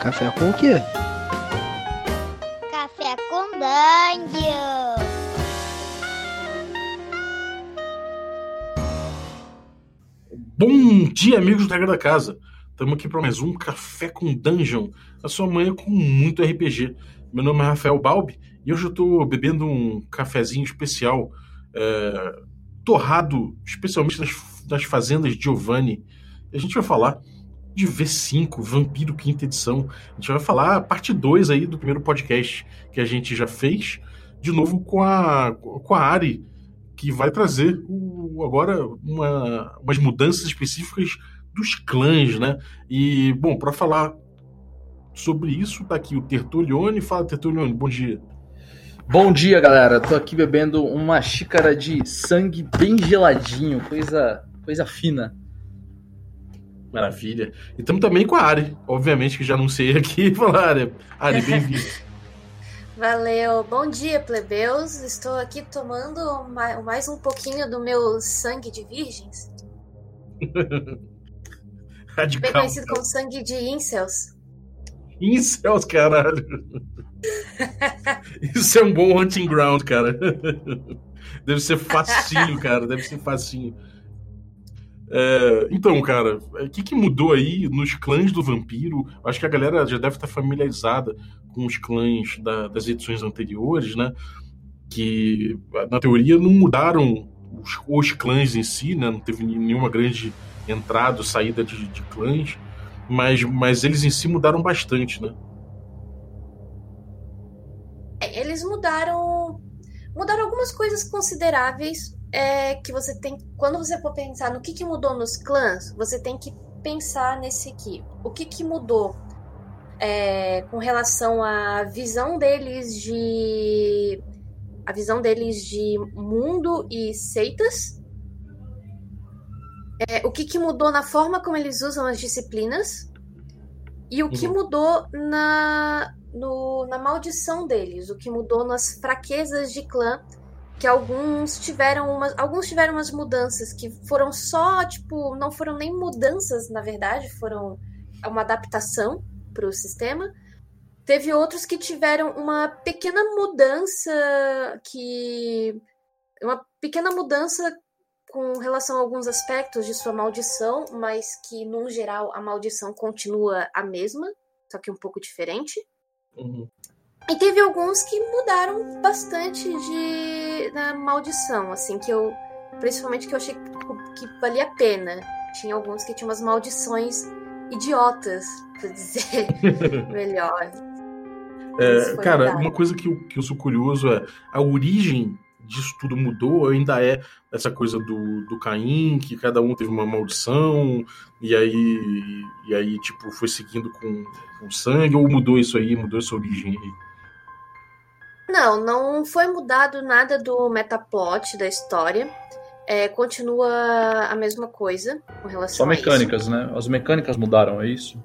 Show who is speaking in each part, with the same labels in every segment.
Speaker 1: Café com o quê?
Speaker 2: Café com Dungeon.
Speaker 3: Bom dia, amigos do Regra da Casa. Estamos aqui para mais um Café com Dungeon, a sua manhã com muito RPG. Meu nome é Rafael Balbi e hoje eu estou bebendo um cafezinho especial, é, torrado especialmente das, das fazendas Giovanni. A gente vai falar de V5, Vampiro Quinta Edição. A gente vai falar a parte 2 aí do primeiro podcast que a gente já fez, de novo com a, com a Ari, que vai trazer o, agora uma, umas mudanças específicas dos clãs, né? E, bom, para falar sobre isso, tá aqui o Tertulione. Fala, Tertulione, bom dia.
Speaker 4: Bom dia, galera. Tô aqui bebendo uma xícara de sangue bem geladinho, coisa, coisa fina.
Speaker 3: Maravilha. E estamos também com a Ari, obviamente, que já não sei aqui. Fala, Ari. Ari, bem-vindo.
Speaker 5: Valeu. Bom dia, plebeus. Estou aqui tomando mais um pouquinho do meu sangue de virgens.
Speaker 3: Radical.
Speaker 5: Bem conhecido como sangue de incels.
Speaker 3: Incels, caralho. Isso é um bom hunting ground, cara. Deve ser facinho, cara. Deve ser facinho. É, então, cara, o que, que mudou aí nos clãs do vampiro? Acho que a galera já deve estar familiarizada com os clãs da, das edições anteriores, né? Que, na teoria, não mudaram os, os clãs em si, né? Não teve nenhuma grande entrada ou saída de, de clãs, mas, mas eles em si mudaram bastante, né?
Speaker 5: É, eles mudaram. Mudaram algumas coisas consideráveis é que você tem. Quando você for pensar no que, que mudou nos clãs, você tem que pensar nesse aqui. O que, que mudou é, com relação à visão deles de. A visão deles de mundo e seitas. É, o que, que mudou na forma como eles usam as disciplinas. E o que uhum. mudou na, no, na maldição deles. O que mudou nas fraquezas de clã que alguns tiveram umas, alguns tiveram umas mudanças que foram só, tipo, não foram nem mudanças, na verdade, foram uma adaptação para o sistema. Teve outros que tiveram uma pequena mudança que uma pequena mudança com relação a alguns aspectos de sua maldição, mas que, no geral, a maldição continua a mesma, só que um pouco diferente.
Speaker 3: Uhum.
Speaker 5: E teve alguns que mudaram bastante de na maldição, assim, que eu. Principalmente que eu achei que, que valia a pena. Tinha alguns que tinham umas maldições idiotas, pra dizer melhor.
Speaker 3: É, cara, verdade. uma coisa que eu, que eu sou curioso é a origem disso tudo mudou, ainda é essa coisa do, do Caim, que cada um teve uma maldição, e aí, e aí tipo, foi seguindo com, com sangue, ou mudou isso aí, mudou essa origem aí?
Speaker 5: Não, não foi mudado nada do metaplot da história. É, continua a mesma coisa com relação
Speaker 4: Só mecânicas,
Speaker 5: isso.
Speaker 4: né? As mecânicas mudaram, é isso?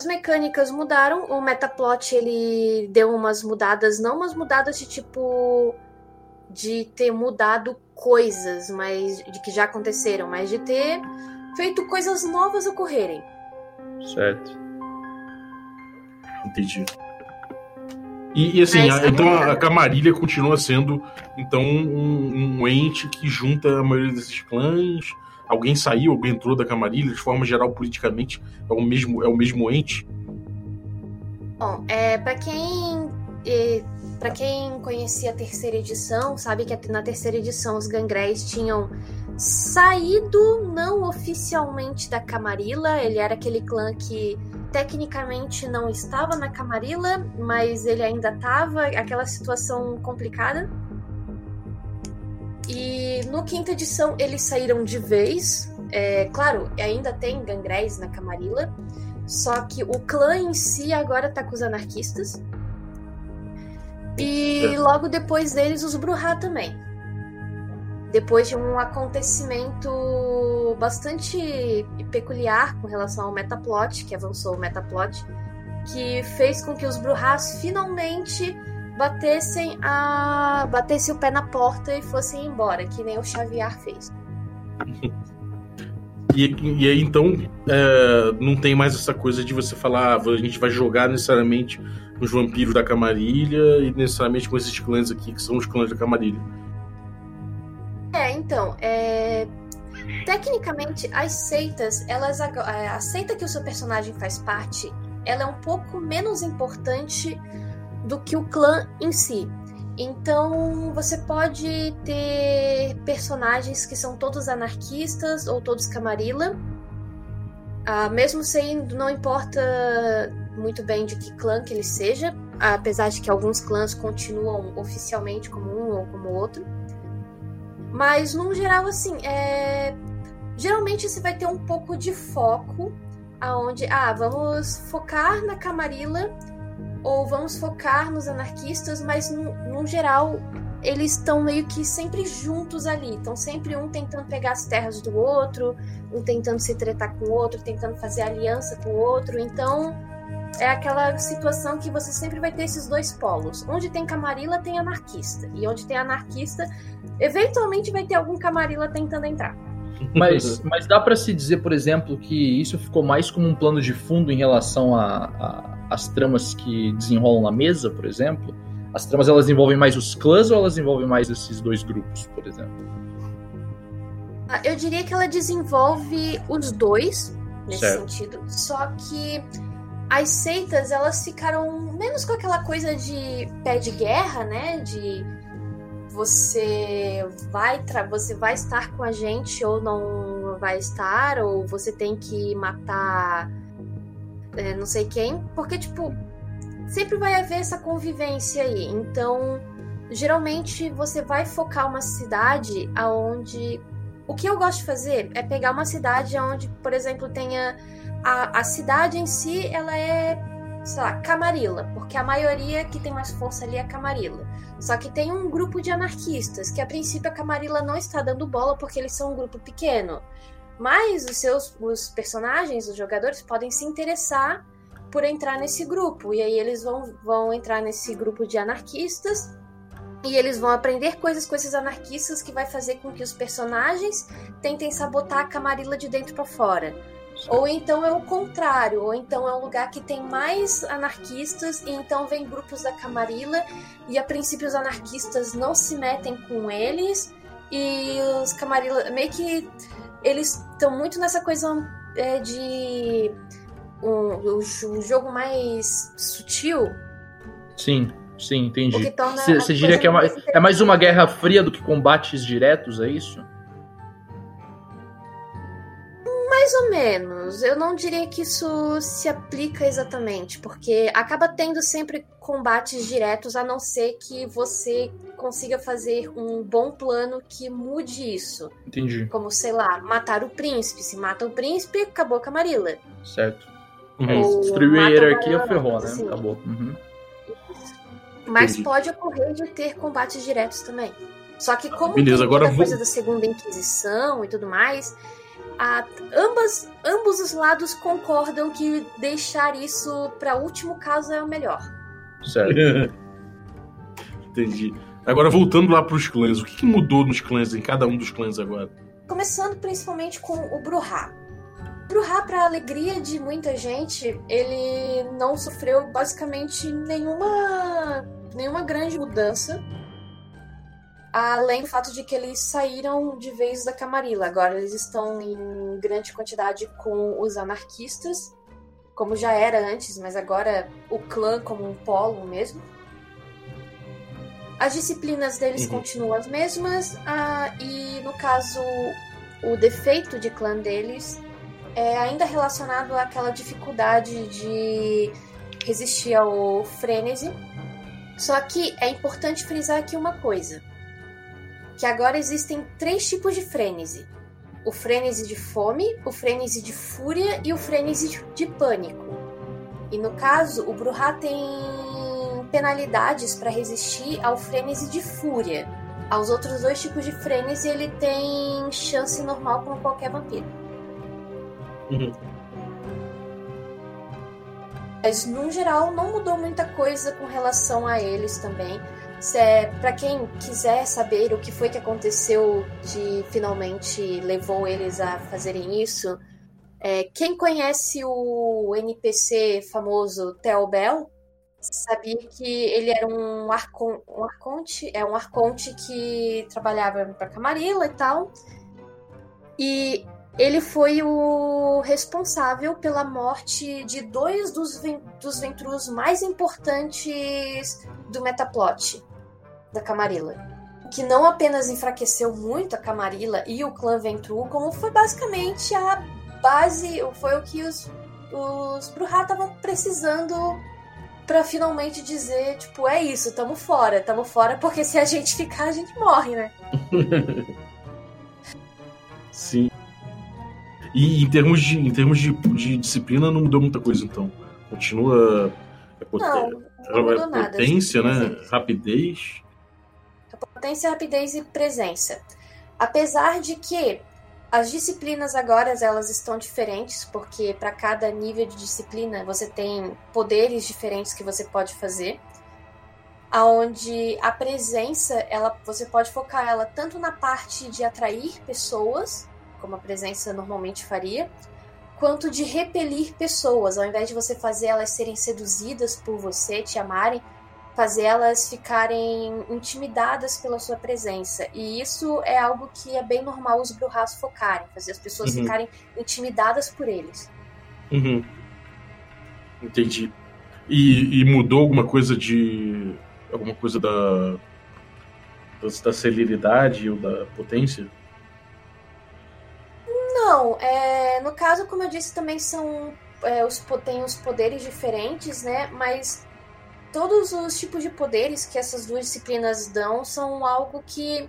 Speaker 5: As mecânicas mudaram. O metaplot ele deu umas mudadas, não umas mudadas de tipo de ter mudado coisas, mas de que já aconteceram, mas de ter feito coisas novas ocorrerem.
Speaker 4: Certo.
Speaker 3: Entendi. E, e assim, a, então a Camarilha continua sendo então um, um, ente que junta a maioria desses clãs. Alguém saiu, alguém entrou da Camarilha, de forma geral, politicamente, é o mesmo, é o mesmo ente?
Speaker 5: Bom, é, para quem é, para quem conhecia a terceira edição, sabe que na terceira edição os gangréis tinham saído não oficialmente da Camarilla, ele era aquele clã que tecnicamente não estava na Camarilla, mas ele ainda estava, aquela situação complicada. E no quinta edição eles saíram de vez. É, claro, ainda tem gangréis na Camarilla, só que o clã em si agora tá com os anarquistas. E logo depois deles os Bruhá também depois de um acontecimento bastante peculiar com relação ao metaplot, que avançou o metaplot, que fez com que os Bruhás finalmente batessem a o pé na porta e fossem embora, que nem o Xavier fez.
Speaker 3: E, e aí então é, não tem mais essa coisa de você falar, ah, a gente vai jogar necessariamente os vampiros da Camarilha e necessariamente com esses clãs aqui que são os clãs da Camarilha.
Speaker 5: É, então, é... tecnicamente as seitas, elas é, a seita que o seu personagem faz parte, ela é um pouco menos importante do que o clã em si. Então você pode ter personagens que são todos anarquistas ou todos camarilla. Ah, mesmo sendo, não importa muito bem de que clã que ele seja, apesar de que alguns clãs continuam oficialmente como um ou como outro. Mas no geral, assim, é... geralmente você vai ter um pouco de foco aonde, ah, vamos focar na camarilla ou vamos focar nos anarquistas, mas no, no geral eles estão meio que sempre juntos ali. Estão sempre um tentando pegar as terras do outro, um tentando se tretar com o outro, tentando fazer aliança com o outro. Então é aquela situação que você sempre vai ter esses dois polos. Onde tem camarila, tem anarquista. E onde tem anarquista, eventualmente vai ter algum camarila tentando entrar.
Speaker 4: Mas, mas dá para se dizer, por exemplo, que isso ficou mais como um plano de fundo em relação as tramas que desenrolam na mesa, por exemplo, as tramas elas envolvem mais os clãs ou elas envolvem mais esses dois grupos, por exemplo?
Speaker 5: Ah, eu diria que ela desenvolve os dois nesse certo. sentido, só que as seitas elas ficaram menos com aquela coisa de pé de guerra, né? De você vai você vai estar com a gente ou não vai estar, ou você tem que matar é, não sei quem, porque, tipo, sempre vai haver essa convivência aí. Então, geralmente você vai focar uma cidade aonde. O que eu gosto de fazer é pegar uma cidade onde, por exemplo, tenha. A, a cidade em si, ela é, sei lá, Camarilla, porque a maioria que tem mais força ali é Camarilla. Só que tem um grupo de anarquistas, que a princípio a Camarilla não está dando bola porque eles são um grupo pequeno. Mas os seus os personagens, os jogadores, podem se interessar por entrar nesse grupo. E aí eles vão, vão entrar nesse grupo de anarquistas. E eles vão aprender coisas com esses anarquistas que vai fazer com que os personagens tentem sabotar a Camarilla de dentro para fora. Ou então é o contrário, ou então é um lugar que tem mais anarquistas e então vem grupos da Camarilla e a princípio os anarquistas não se metem com eles e os Camarilla meio que eles estão muito nessa coisa é, de um, um, jogo mais sutil.
Speaker 4: Sim, sim, entendi. Você diria que é, mais, é mais uma guerra fria do que combates diretos, é isso?
Speaker 5: Mais ou menos. Eu não diria que isso se aplica exatamente, porque acaba tendo sempre combates diretos, a não ser que você consiga fazer um bom plano que mude isso.
Speaker 4: Entendi.
Speaker 5: Como, sei lá, matar o príncipe. Se mata o príncipe, acabou a Camarilla.
Speaker 4: Certo. Uhum. Destruiu a hierarquia, ferrou, né? Assim. Acabou. Uhum.
Speaker 5: Mas Entendi. pode ocorrer de ter combates diretos também. Só que como
Speaker 3: Beleza, tem agora
Speaker 5: vou... coisa da segunda Inquisição e tudo mais, a, ambas, ambos os lados concordam que deixar isso para último caso é o melhor.
Speaker 4: Certo.
Speaker 3: Entendi. Agora, voltando lá para os clãs, o que, que, mudou nos clãs, em cada um dos clãs agora?
Speaker 5: Começando principalmente com o Bruhá. Bruhá, para alegria de muita gente, ele não sofreu basicamente nenhuma, nenhuma grande mudança. Além do fato de que eles saíram de vez da Camarilla. Agora eles estão em grande quantidade com os anarquistas como já era antes, mas agora o clã como um polo mesmo. As disciplinas deles uhum. continuam as mesmas, ah, e no caso, o defeito de clã deles é ainda relacionado àquela dificuldade de resistir ao frenesi. Só que é importante frisar aqui uma coisa: que agora existem três tipos de frenesi o frênese de fome, o frênese de fúria e o frênese de pânico. E no caso, o Bruhá tem penalidades para resistir ao frênese de fúria. Aos outros dois tipos de frênese, ele tem chance normal como qualquer vampiro. Uhum. Mas, no geral, não mudou muita coisa com relação a eles também. É, para quem quiser saber o que foi que aconteceu de finalmente levou eles a fazerem isso, é, quem conhece o NPC famoso Theo sabia que ele era um, um arconte, é um arconte que trabalhava para Camarilla e tal. E ele foi o responsável pela morte de dois dos, dos Ventrus mais importantes do metaplot da Camarilla. Que não apenas enfraqueceu muito a Camarilla e o clã Ventru, como foi basicamente a base, foi o que os, os Bruhá estavam precisando para finalmente dizer, tipo, é isso, tamo fora, tamo fora, porque se a gente ficar, a gente morre, né?
Speaker 3: Sim. E em termos de, em termos de, de disciplina não mudou muita coisa, então. Continua.
Speaker 5: É pot... Não, não é
Speaker 3: nada. Potência, né? Rapidez.
Speaker 5: Potência, rapidez e presença. Apesar de que as disciplinas agora elas estão diferentes, porque para cada nível de disciplina você tem poderes diferentes que você pode fazer. Aonde a presença, ela você pode focar ela tanto na parte de atrair pessoas, como a presença normalmente faria, quanto de repelir pessoas, ao invés de você fazer elas serem seduzidas por você, te amarem, fazer elas ficarem intimidadas pela sua presença. E isso é algo que é bem normal os Bruhas focarem, fazer as pessoas uhum. ficarem intimidadas por eles.
Speaker 3: Uhum. Entendi. E, e, mudou alguma coisa de. alguma coisa da. da celeridade ou da potência?
Speaker 5: Não, é, no caso, como eu disse, também são. É, os, tem os poderes diferentes, né? Mas todos os tipos de poderes que essas duas disciplinas dão são algo que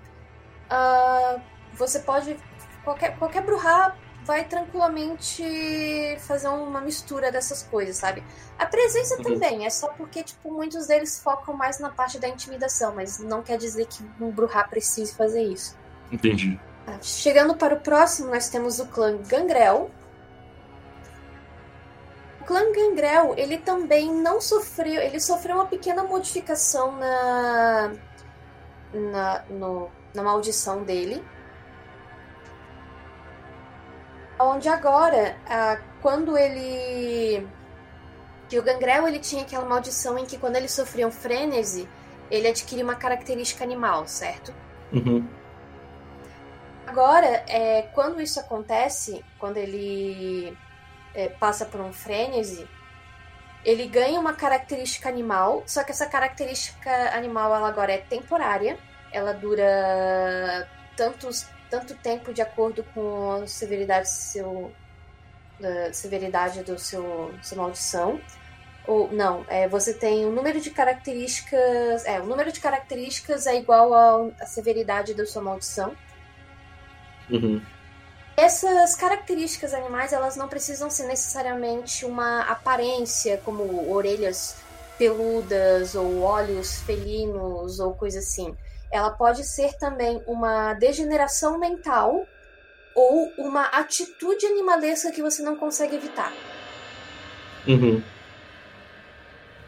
Speaker 5: uh, você pode. Qualquer, qualquer Bruhá vai tranquilamente fazer uma mistura dessas coisas, sabe? A presença uhum. também, é só porque, tipo, muitos deles focam mais na parte da intimidação, mas não quer dizer que um Bruhá precise fazer isso.
Speaker 3: Entendi.
Speaker 5: Ah, chegando para o próximo, nós temos o clã Gangrel, clã Gangrel, ele também não sofreu, ele sofreu uma pequena modificação na na, no, na maldição dele. Onde agora, ah, quando ele que o Gangrel ele tinha aquela maldição em que quando ele sofria um frenesi, ele adquiria uma característica animal, certo?
Speaker 3: Uhum.
Speaker 5: Agora, é, quando isso acontece, quando ele é, passa por um frenesi, ele ganha uma característica animal, só que essa característica animal ela agora é temporária, ela dura tantos, tanto tempo de acordo com a severidade, seu, da severidade do seu sua maldição. Ou não, é, você tem o um número de características. É, o número de características é igual à severidade da sua maldição.
Speaker 3: Uhum.
Speaker 5: Essas características animais, elas não precisam ser necessariamente uma aparência, como orelhas peludas ou olhos felinos ou coisa assim. Ela pode ser também uma degeneração mental ou uma atitude animalesca que você não consegue evitar.
Speaker 3: Uhum.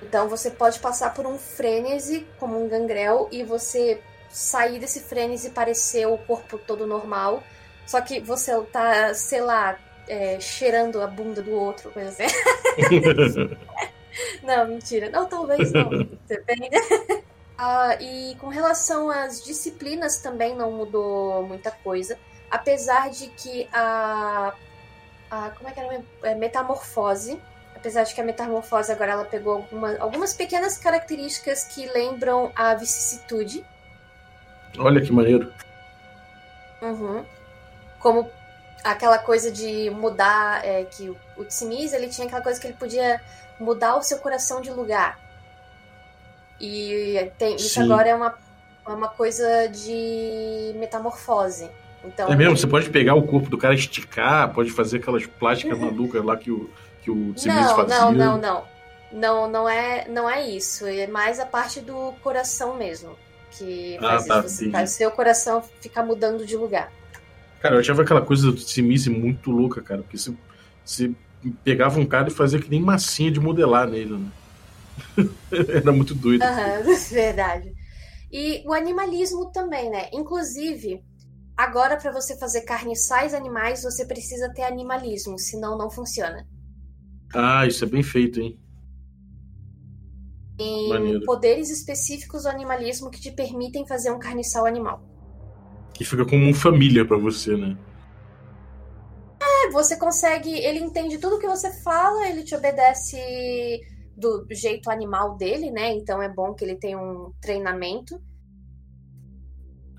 Speaker 5: Então você pode passar por um frênese, como um gangrel, e você sair desse frênese e parecer o corpo todo normal só que você tá, sei lá, é, cheirando a bunda do outro, coisa assim. não, mentira. Não, talvez não. Depende. Ah, e com relação às disciplinas também não mudou muita coisa. Apesar de que a. a como é que era? É, metamorfose. Apesar de que a metamorfose agora ela pegou alguma, algumas pequenas características que lembram a vicissitude.
Speaker 3: Olha que maneiro.
Speaker 5: Uhum como aquela coisa de mudar, é, que o Tsimis, ele tinha aquela coisa que ele podia mudar o seu coração de lugar. E tem, isso agora é uma, é uma coisa de metamorfose. Então,
Speaker 3: é mesmo, você pode pegar o corpo do cara, esticar, pode fazer aquelas plásticas malucas lá que o, que o Tsimis fazia.
Speaker 5: Não, não, não. Não, não é, não é isso. É mais a parte do coração mesmo. Que ah, faz ah, isso. Tá, você faz o seu coração ficar mudando de lugar.
Speaker 3: Cara, eu achava aquela coisa do Simice muito louca, cara, porque você, você pegava um cara e fazia que nem massinha de modelar nele, né? Era muito doido.
Speaker 5: Uhum, verdade. E o animalismo também, né? Inclusive, agora para você fazer carniçais animais, você precisa ter animalismo, senão não funciona.
Speaker 3: Ah, isso é bem feito, hein?
Speaker 5: Tem
Speaker 3: Maneiro.
Speaker 5: poderes específicos do animalismo que te permitem fazer um carniçal animal.
Speaker 3: Que fica como uma família pra você, né?
Speaker 5: É, você consegue. Ele entende tudo que você fala, ele te obedece do jeito animal dele, né? Então é bom que ele tenha um treinamento.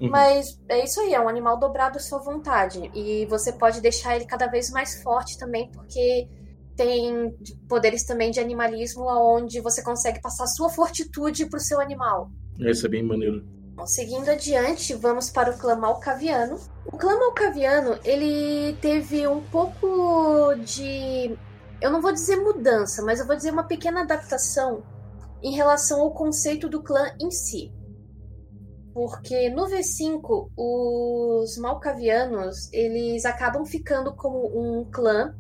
Speaker 3: Uhum.
Speaker 5: Mas é isso aí, é um animal dobrado à sua vontade. E você pode deixar ele cada vez mais forte também, porque tem poderes também de animalismo onde você consegue passar sua fortitude pro seu animal.
Speaker 3: Esse é bem maneiro.
Speaker 5: Bom, seguindo adiante, vamos para o clã Malcaviano. O clã Malcaviano, ele teve um pouco de... Eu não vou dizer mudança, mas eu vou dizer uma pequena adaptação em relação ao conceito do clã em si. Porque no V5, os Malcavianos, eles acabam ficando como um clã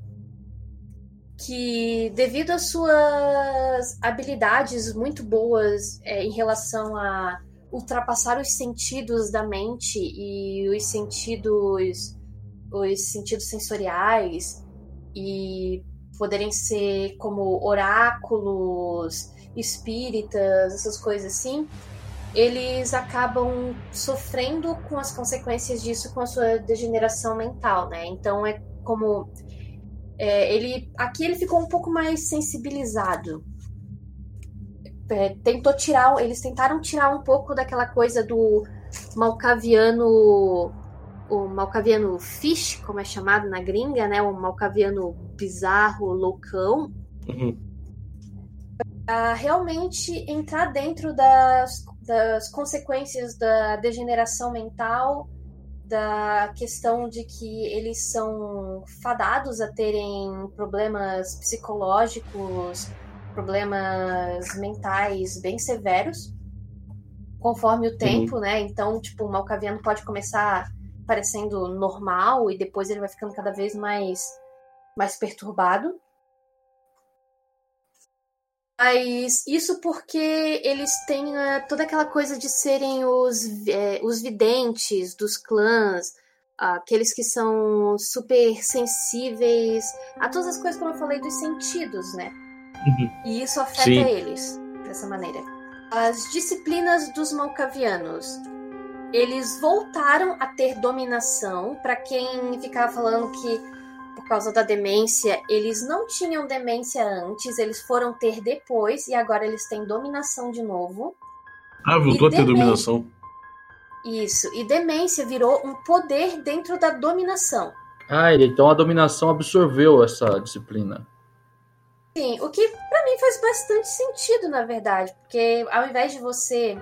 Speaker 5: que, devido às suas habilidades muito boas é, em relação a ultrapassar os sentidos da mente e os sentidos os sentidos sensoriais e poderem ser como oráculos, espíritas, essas coisas assim, eles acabam sofrendo com as consequências disso com a sua degeneração mental, né? Então é como é, ele aqui ele ficou um pouco mais sensibilizado é, tentou tirar, eles tentaram tirar um pouco daquela coisa do malcaviano, o malcaviano fish, como é chamado na gringa, né? O malcaviano bizarro, loucão.
Speaker 3: Uhum.
Speaker 5: Pra realmente entrar dentro das, das consequências da degeneração mental, da questão de que eles são fadados a terem problemas psicológicos, problemas mentais bem severos conforme o tempo, né? Então, tipo, o Malcaviano pode começar parecendo normal e depois ele vai ficando cada vez mais mais perturbado. Mas isso porque eles têm eh, toda aquela coisa de serem os, eh, os videntes dos clãs, aqueles que são super sensíveis a todas as coisas, como eu falei, dos sentidos, né?
Speaker 3: Uhum.
Speaker 5: E isso afeta
Speaker 3: Sim.
Speaker 5: eles dessa maneira. As disciplinas dos malcavianos. Eles voltaram a ter dominação. Para quem ficava falando que por causa da demência, eles não tinham demência antes, eles foram ter depois e agora eles têm dominação de novo.
Speaker 3: Ah, voltou
Speaker 5: E
Speaker 3: a ter dominação.
Speaker 5: Isso. E demência virou um poder dentro da dominação.
Speaker 4: Ah, então a dominação absorveu essa disciplina.
Speaker 5: Sim, o que pra mim faz bastante sentido, na verdade, porque ao invés de você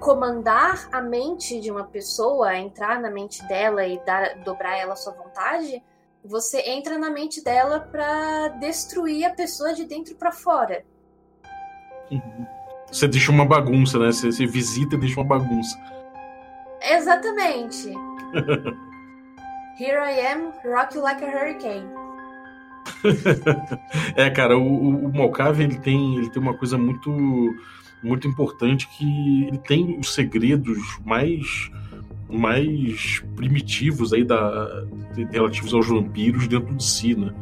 Speaker 5: comandar a mente de uma pessoa, entrar na mente dela e dar, dobrar ela à sua vontade, você entra na mente dela pra destruir a pessoa de dentro pra fora.
Speaker 3: Você deixa uma bagunça, né? Você, você visita e deixa uma bagunça.
Speaker 5: Exatamente. Here I am, rock you like a hurricane.
Speaker 3: É, cara, o, o, ele tem, ele tem uma coisa muito muito importante que ele tem os segredos mais mais primitivos aí da relativos aos vampiros dentro de si, né?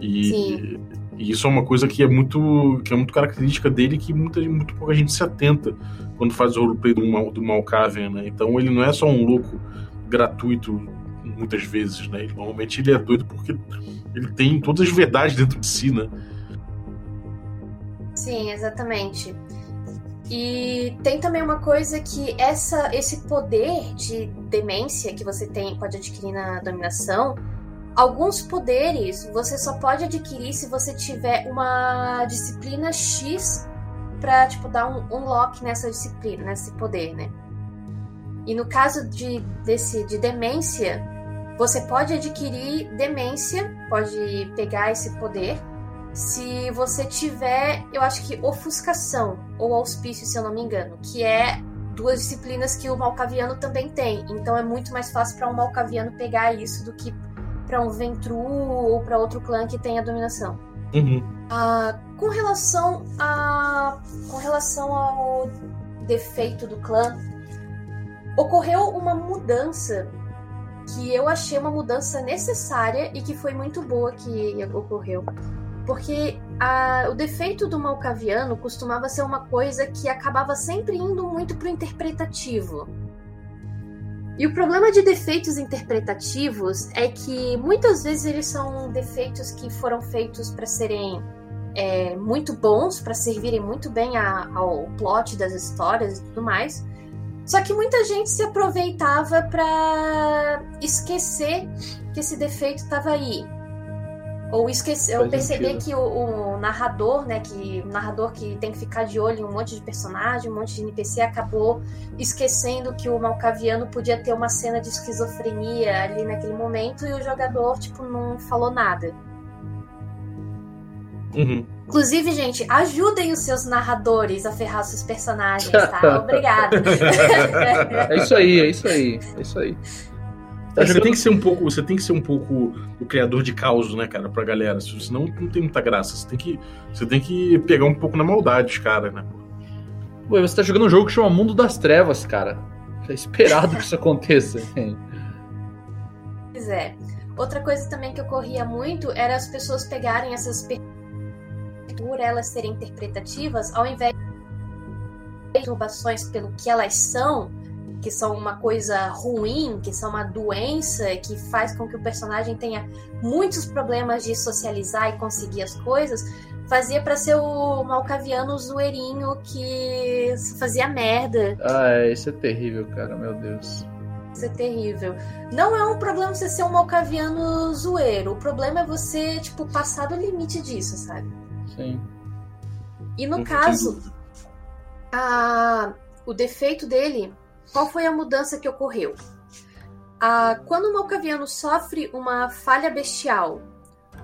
Speaker 3: E, e isso é uma coisa que é muito que é muito característica dele que muita muito pouca gente se atenta quando faz o roleplay do, Mal, do Malkavian, né? Então ele não é só um louco gratuito muitas vezes, né? Ele, normalmente ele é doido porque ele tem todas as verdades dentro de si, né?
Speaker 5: Sim, exatamente. E tem também uma coisa que essa, esse poder de demência que você tem pode adquirir na dominação, alguns poderes você só pode adquirir se você tiver uma disciplina X pra, tipo, dar um unlock nessa disciplina, nesse poder, né? E no caso de, desse, de demência, você pode adquirir demência, pode pegar esse poder, se você tiver, eu acho que ofuscação ou auspício, se eu não me engano, que é duas disciplinas que o malcaviano também tem. Então é muito mais fácil para um malcaviano pegar isso do que para um ventru ou para outro clã que tenha dominação.
Speaker 3: Uhum.
Speaker 5: Ah, com relação a com relação ao defeito do clã, ocorreu uma mudança que eu achei uma mudança necessária e que foi muito boa que ocorreu. Porque a, o defeito do Malcaviano costumava ser uma coisa que acabava sempre indo muito pro interpretativo. E o problema de defeitos interpretativos é que muitas vezes eles são defeitos que foram feitos para serem é, muito bons, para servirem muito bem a, ao plot das histórias e tudo mais. Só que muita gente se aproveitava para esquecer que esse defeito estava aí. Ou esquecer, ou perceber sentido. que o, o, narrador, né, que o narrador que tem que ficar de olho em um monte de personagem, um monte de NPC, acabou esquecendo que o Malcaviano podia ter uma cena de esquizofrenia ali naquele momento e o jogador, tipo, não falou nada.
Speaker 3: Uhum.
Speaker 5: Inclusive, gente, ajudem os seus narradores a ferrar seus personagens, tá? Obrigada.
Speaker 4: é isso aí, é isso aí, é isso aí.
Speaker 3: Tá você tem que ser um pouco, você tem que ser um pouco o criador de caos, né, cara, pra galera. Senão não tem muita graça. Você tem que, você tem que pegar um pouco na maldade, cara, né?
Speaker 4: Ué, você tá jogando um jogo que chama Mundo das Trevas, cara. É esperado que isso aconteça.
Speaker 5: pois é. Outra coisa também que ocorria muito era as pessoas pegarem essas por elas serem interpretativas, ao invés de perturbações pelo que elas são, que são uma coisa ruim, que são uma doença que faz com que o personagem tenha muitos problemas de socializar e conseguir as coisas, fazia para ser o malcaviano zoeirinho que fazia merda.
Speaker 4: Ah, é, isso é terrível, cara, meu Deus.
Speaker 5: Isso é terrível. Não é um problema você ser um malcaviano zoeiro. O problema é você, tipo, passar do limite disso, sabe?
Speaker 4: Sim.
Speaker 5: E no caso, a, o defeito dele, qual foi a mudança que ocorreu? A, quando o Malcaviano sofre uma falha bestial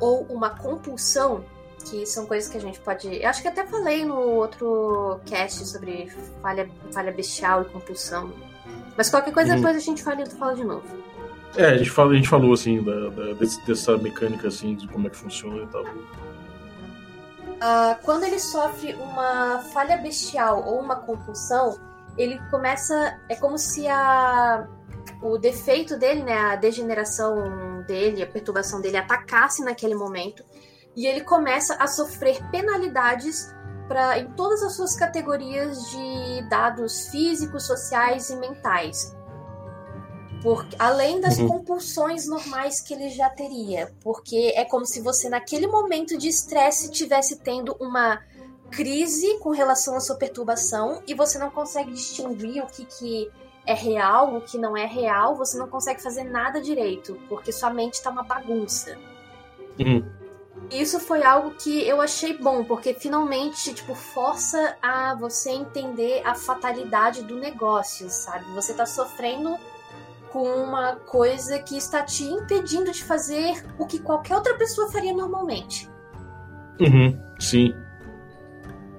Speaker 5: ou uma compulsão, que são coisas que a gente pode. Eu acho que até falei no outro cast sobre falha, falha bestial e compulsão. Mas qualquer coisa uhum. depois a gente fala, fala de novo.
Speaker 3: É, a gente, fala, a gente falou assim da, da desse, dessa mecânica assim, de como é que funciona e tal.
Speaker 5: Uh, quando ele sofre uma falha bestial ou uma compulsão, ele começa. É como se a, o defeito dele, né, a degeneração dele, a perturbação dele atacasse naquele momento. E ele começa a sofrer penalidades pra, em todas as suas categorias de dados físicos, sociais e mentais. Por, além das uhum. compulsões normais que ele já teria. Porque é como se você, naquele momento de estresse, tivesse tendo uma crise com relação à sua perturbação e você não consegue distinguir o que, que é real, o que não é real, você não consegue fazer nada direito, porque sua mente tá uma bagunça.
Speaker 3: Uhum.
Speaker 5: Isso foi algo que eu achei bom, porque finalmente, tipo, força a você entender a fatalidade do negócio, sabe? Você tá sofrendo com uma coisa que está te impedindo de fazer o que qualquer outra pessoa faria normalmente.
Speaker 3: Uhum, sim.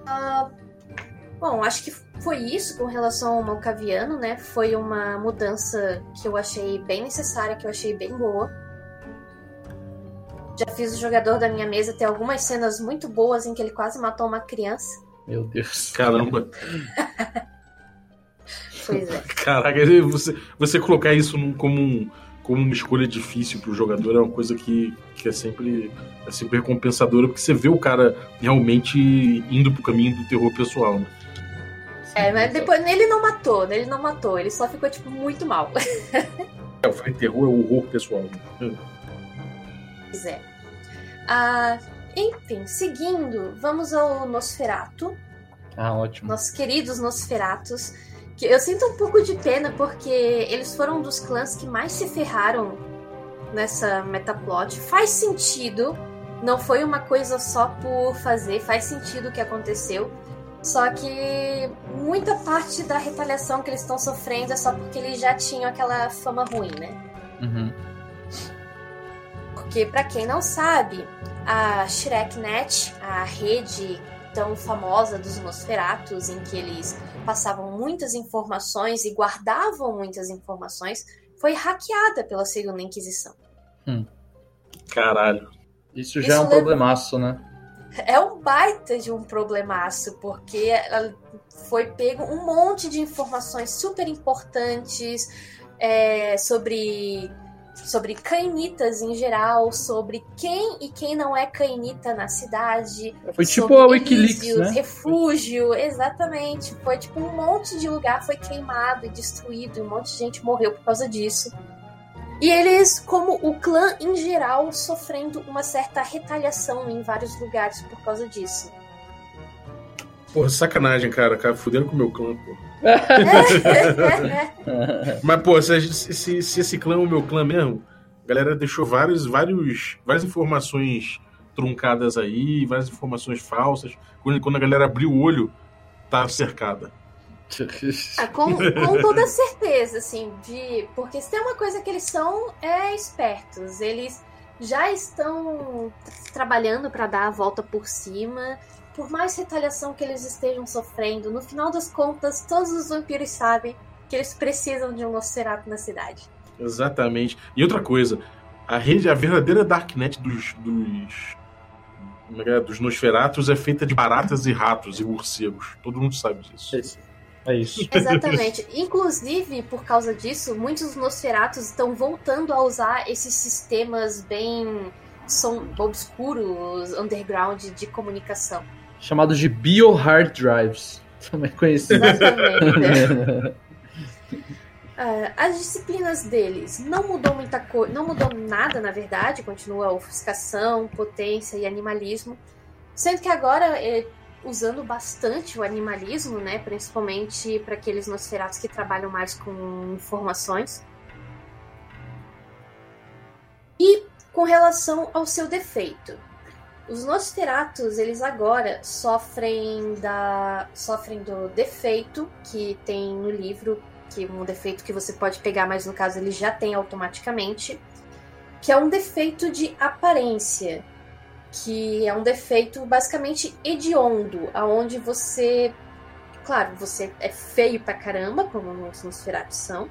Speaker 5: Uh, bom, acho que foi isso com relação ao Malcaviano, né? Foi uma mudança que eu achei bem necessária, que eu achei bem boa. Já fiz o jogador da minha mesa ter algumas cenas muito boas em que ele quase matou uma criança.
Speaker 4: Meu Deus.
Speaker 3: Caramba.
Speaker 5: Pois é.
Speaker 3: Caraca, você, você colocar isso como, um, como uma escolha difícil pro jogador é uma coisa que, que é, sempre, é sempre recompensadora, porque você vê o cara realmente indo pro caminho do terror pessoal, né?
Speaker 5: É, mas depois ele não matou, ele não matou, ele só ficou, tipo, muito mal.
Speaker 3: é, falei terror é o horror pessoal.
Speaker 5: Né? Pois é. Ah, enfim, seguindo, vamos ao Nosferato.
Speaker 4: Ah, ótimo.
Speaker 5: Nossos queridos Nosferatos que eu sinto um pouco de pena porque eles foram um dos clãs que mais se ferraram nessa metaplot. Faz sentido, não foi uma coisa só por fazer, faz sentido o que aconteceu. Só que muita parte da retaliação que eles estão sofrendo é só porque eles já tinham aquela fama ruim, né?
Speaker 4: Uhum.
Speaker 5: Porque, para quem não sabe, a ShrekNet, a rede tão famosa dos Nosferatus, em que eles passavam muitas informações e guardavam muitas informações, foi hackeada pela Segunda Inquisição.
Speaker 4: Hum.
Speaker 3: Caralho.
Speaker 4: Isso já Isso é um problemaço, né?
Speaker 5: é um baita de um problemaço, porque foi pego um monte de informações super importantes é, sobre sobre cainitas em geral, sobre quem e quem não é cainita na cidade.
Speaker 4: Foi tipo a Wikileaks, né?
Speaker 5: refúgio, exatamente. Foi tipo um monte de lugar foi queimado e destruído, e um monte de gente morreu por causa disso. E eles, como o clã em geral, sofrendo uma certa retaliação em vários lugares por causa disso.
Speaker 3: Porra, sacanagem, cara, cara, fudendo com o meu clã, pô. Mas, pô, se, se, se, esse clã é o meu clã mesmo, a galera deixou vários, vários, várias informações truncadas aí, várias informações falsas. Quando, quando a galera abriu o olho, tá cercada.
Speaker 5: Ah, com, com toda certeza, assim, de. Porque se tem uma coisa que eles são é espertos. Eles já estão trabalhando para dar a volta por cima. Por mais retaliação que eles estejam sofrendo, no final das contas, todos os vampiros sabem que eles precisam de um Nosferatu na cidade.
Speaker 3: Exatamente. E outra coisa, a rede, a verdadeira Darknet dos, dos, é é? dos Nosferatus é feita de baratas e ratos e morcegos. Todo mundo sabe disso.
Speaker 4: É isso.
Speaker 5: Exatamente. Inclusive, por causa disso, muitos Nosferatus estão voltando a usar esses sistemas bem são obscuros, underground de comunicação.
Speaker 4: Chamados de bio-hard drives. Também conhecido.
Speaker 5: Exatamente. Uh, as disciplinas deles não mudou muita coisa, não mudou nada, na verdade, continua ofuscação, potência e animalismo. Sendo que agora é, usando bastante o animalismo, né? Principalmente para aqueles nosferatos que trabalham mais com informações. E com relação ao seu defeito. Os Nosferatus, eles agora sofrem da sofrem do defeito que tem no livro, que um defeito que você pode pegar, mas no caso ele já tem automaticamente, que é um defeito de aparência que é um defeito basicamente hediondo, aonde você, claro, você é feio pra caramba, como os Nosferatus são.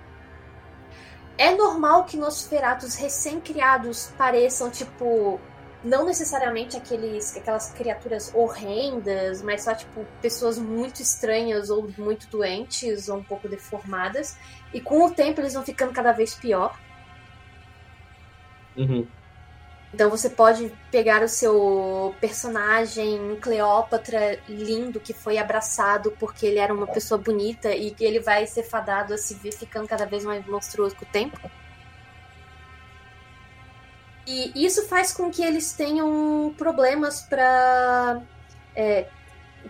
Speaker 5: É normal que Nosferatus recém-criados pareçam, tipo, não necessariamente aqueles, aquelas criaturas horrendas, mas só, tipo, pessoas muito estranhas ou muito doentes ou um pouco deformadas. E com o tempo eles vão ficando cada vez pior.
Speaker 3: Uhum.
Speaker 5: Então você pode pegar o seu personagem Cleópatra lindo que foi abraçado porque ele era uma pessoa bonita e que ele vai ser fadado a se ver ficando cada vez mais monstruoso com o tempo. E isso faz com que eles tenham problemas para é,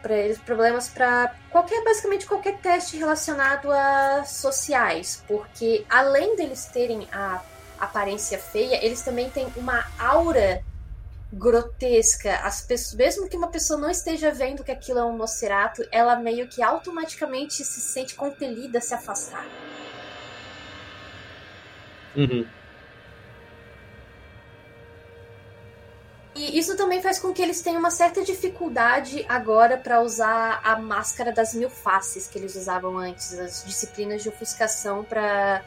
Speaker 5: para eles problemas para qualquer basicamente qualquer teste relacionado a sociais, porque além deles terem a aparência feia, eles também têm uma aura grotesca. As pessoas, mesmo que uma pessoa não esteja vendo que aquilo é um nocerato, ela meio que automaticamente se sente compelida a se afastar.
Speaker 3: Uhum.
Speaker 5: E isso também faz com que eles tenham uma certa dificuldade agora para usar a máscara das mil faces que eles usavam antes, as disciplinas de ofuscação para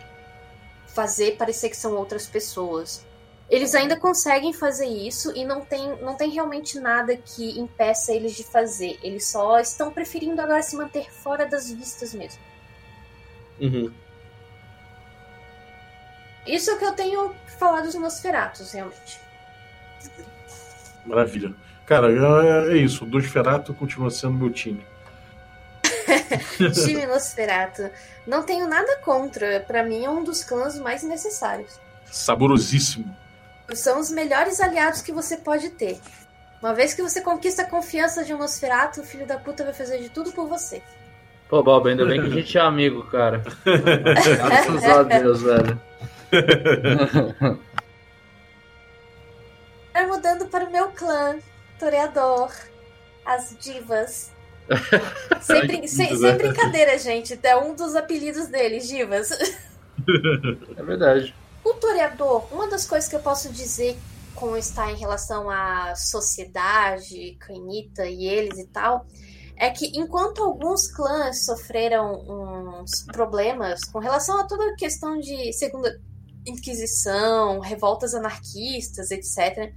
Speaker 5: fazer parecer que são outras pessoas. Eles ainda conseguem fazer isso e não tem, não tem realmente nada que impeça eles de fazer. Eles só estão preferindo agora se manter fora das vistas mesmo.
Speaker 3: Uhum.
Speaker 5: Isso é o que eu tenho falado dos Nosferatos, realmente.
Speaker 3: Maravilha. Cara, é, é isso. O Nosferatu continua sendo meu time.
Speaker 5: time Nosferatu. Não tenho nada contra. Para mim é um dos clãs mais necessários.
Speaker 3: Saborosíssimo.
Speaker 5: São os melhores aliados que você pode ter. Uma vez que você conquista a confiança de um Nosferatu, o filho da puta vai fazer de tudo por você.
Speaker 4: Pô, Bob, ainda bem que a gente é amigo, cara. Graças a Deus, velho.
Speaker 5: mudando para o meu clã, Toreador, as divas. sem, sem, sem, brincadeira, gente. É um dos apelidos deles, divas.
Speaker 4: É verdade.
Speaker 5: O Toreador, uma das coisas que eu posso dizer como está em relação à sociedade, Canita e eles e tal, é que enquanto alguns clãs sofreram uns problemas com relação a toda a questão de segunda Inquisição, revoltas anarquistas, etc.,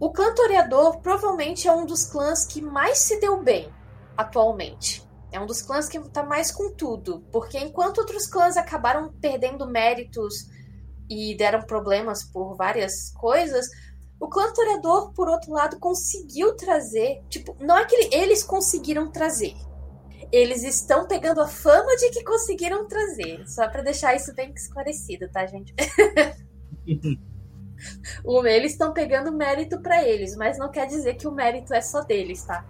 Speaker 5: O clã Toreador provavelmente é um dos clãs que mais se deu bem atualmente. É um dos clãs que tá mais com tudo. Porque enquanto outros clãs acabaram perdendo méritos e deram problemas por várias coisas, o clã Toreador, por outro lado, conseguiu trazer. Tipo, não é que eles conseguiram trazer. Eles estão pegando a fama de que conseguiram trazer. Só para deixar isso bem esclarecido, tá, gente? eles estão pegando mérito para eles, mas não quer dizer que o mérito é só deles, tá?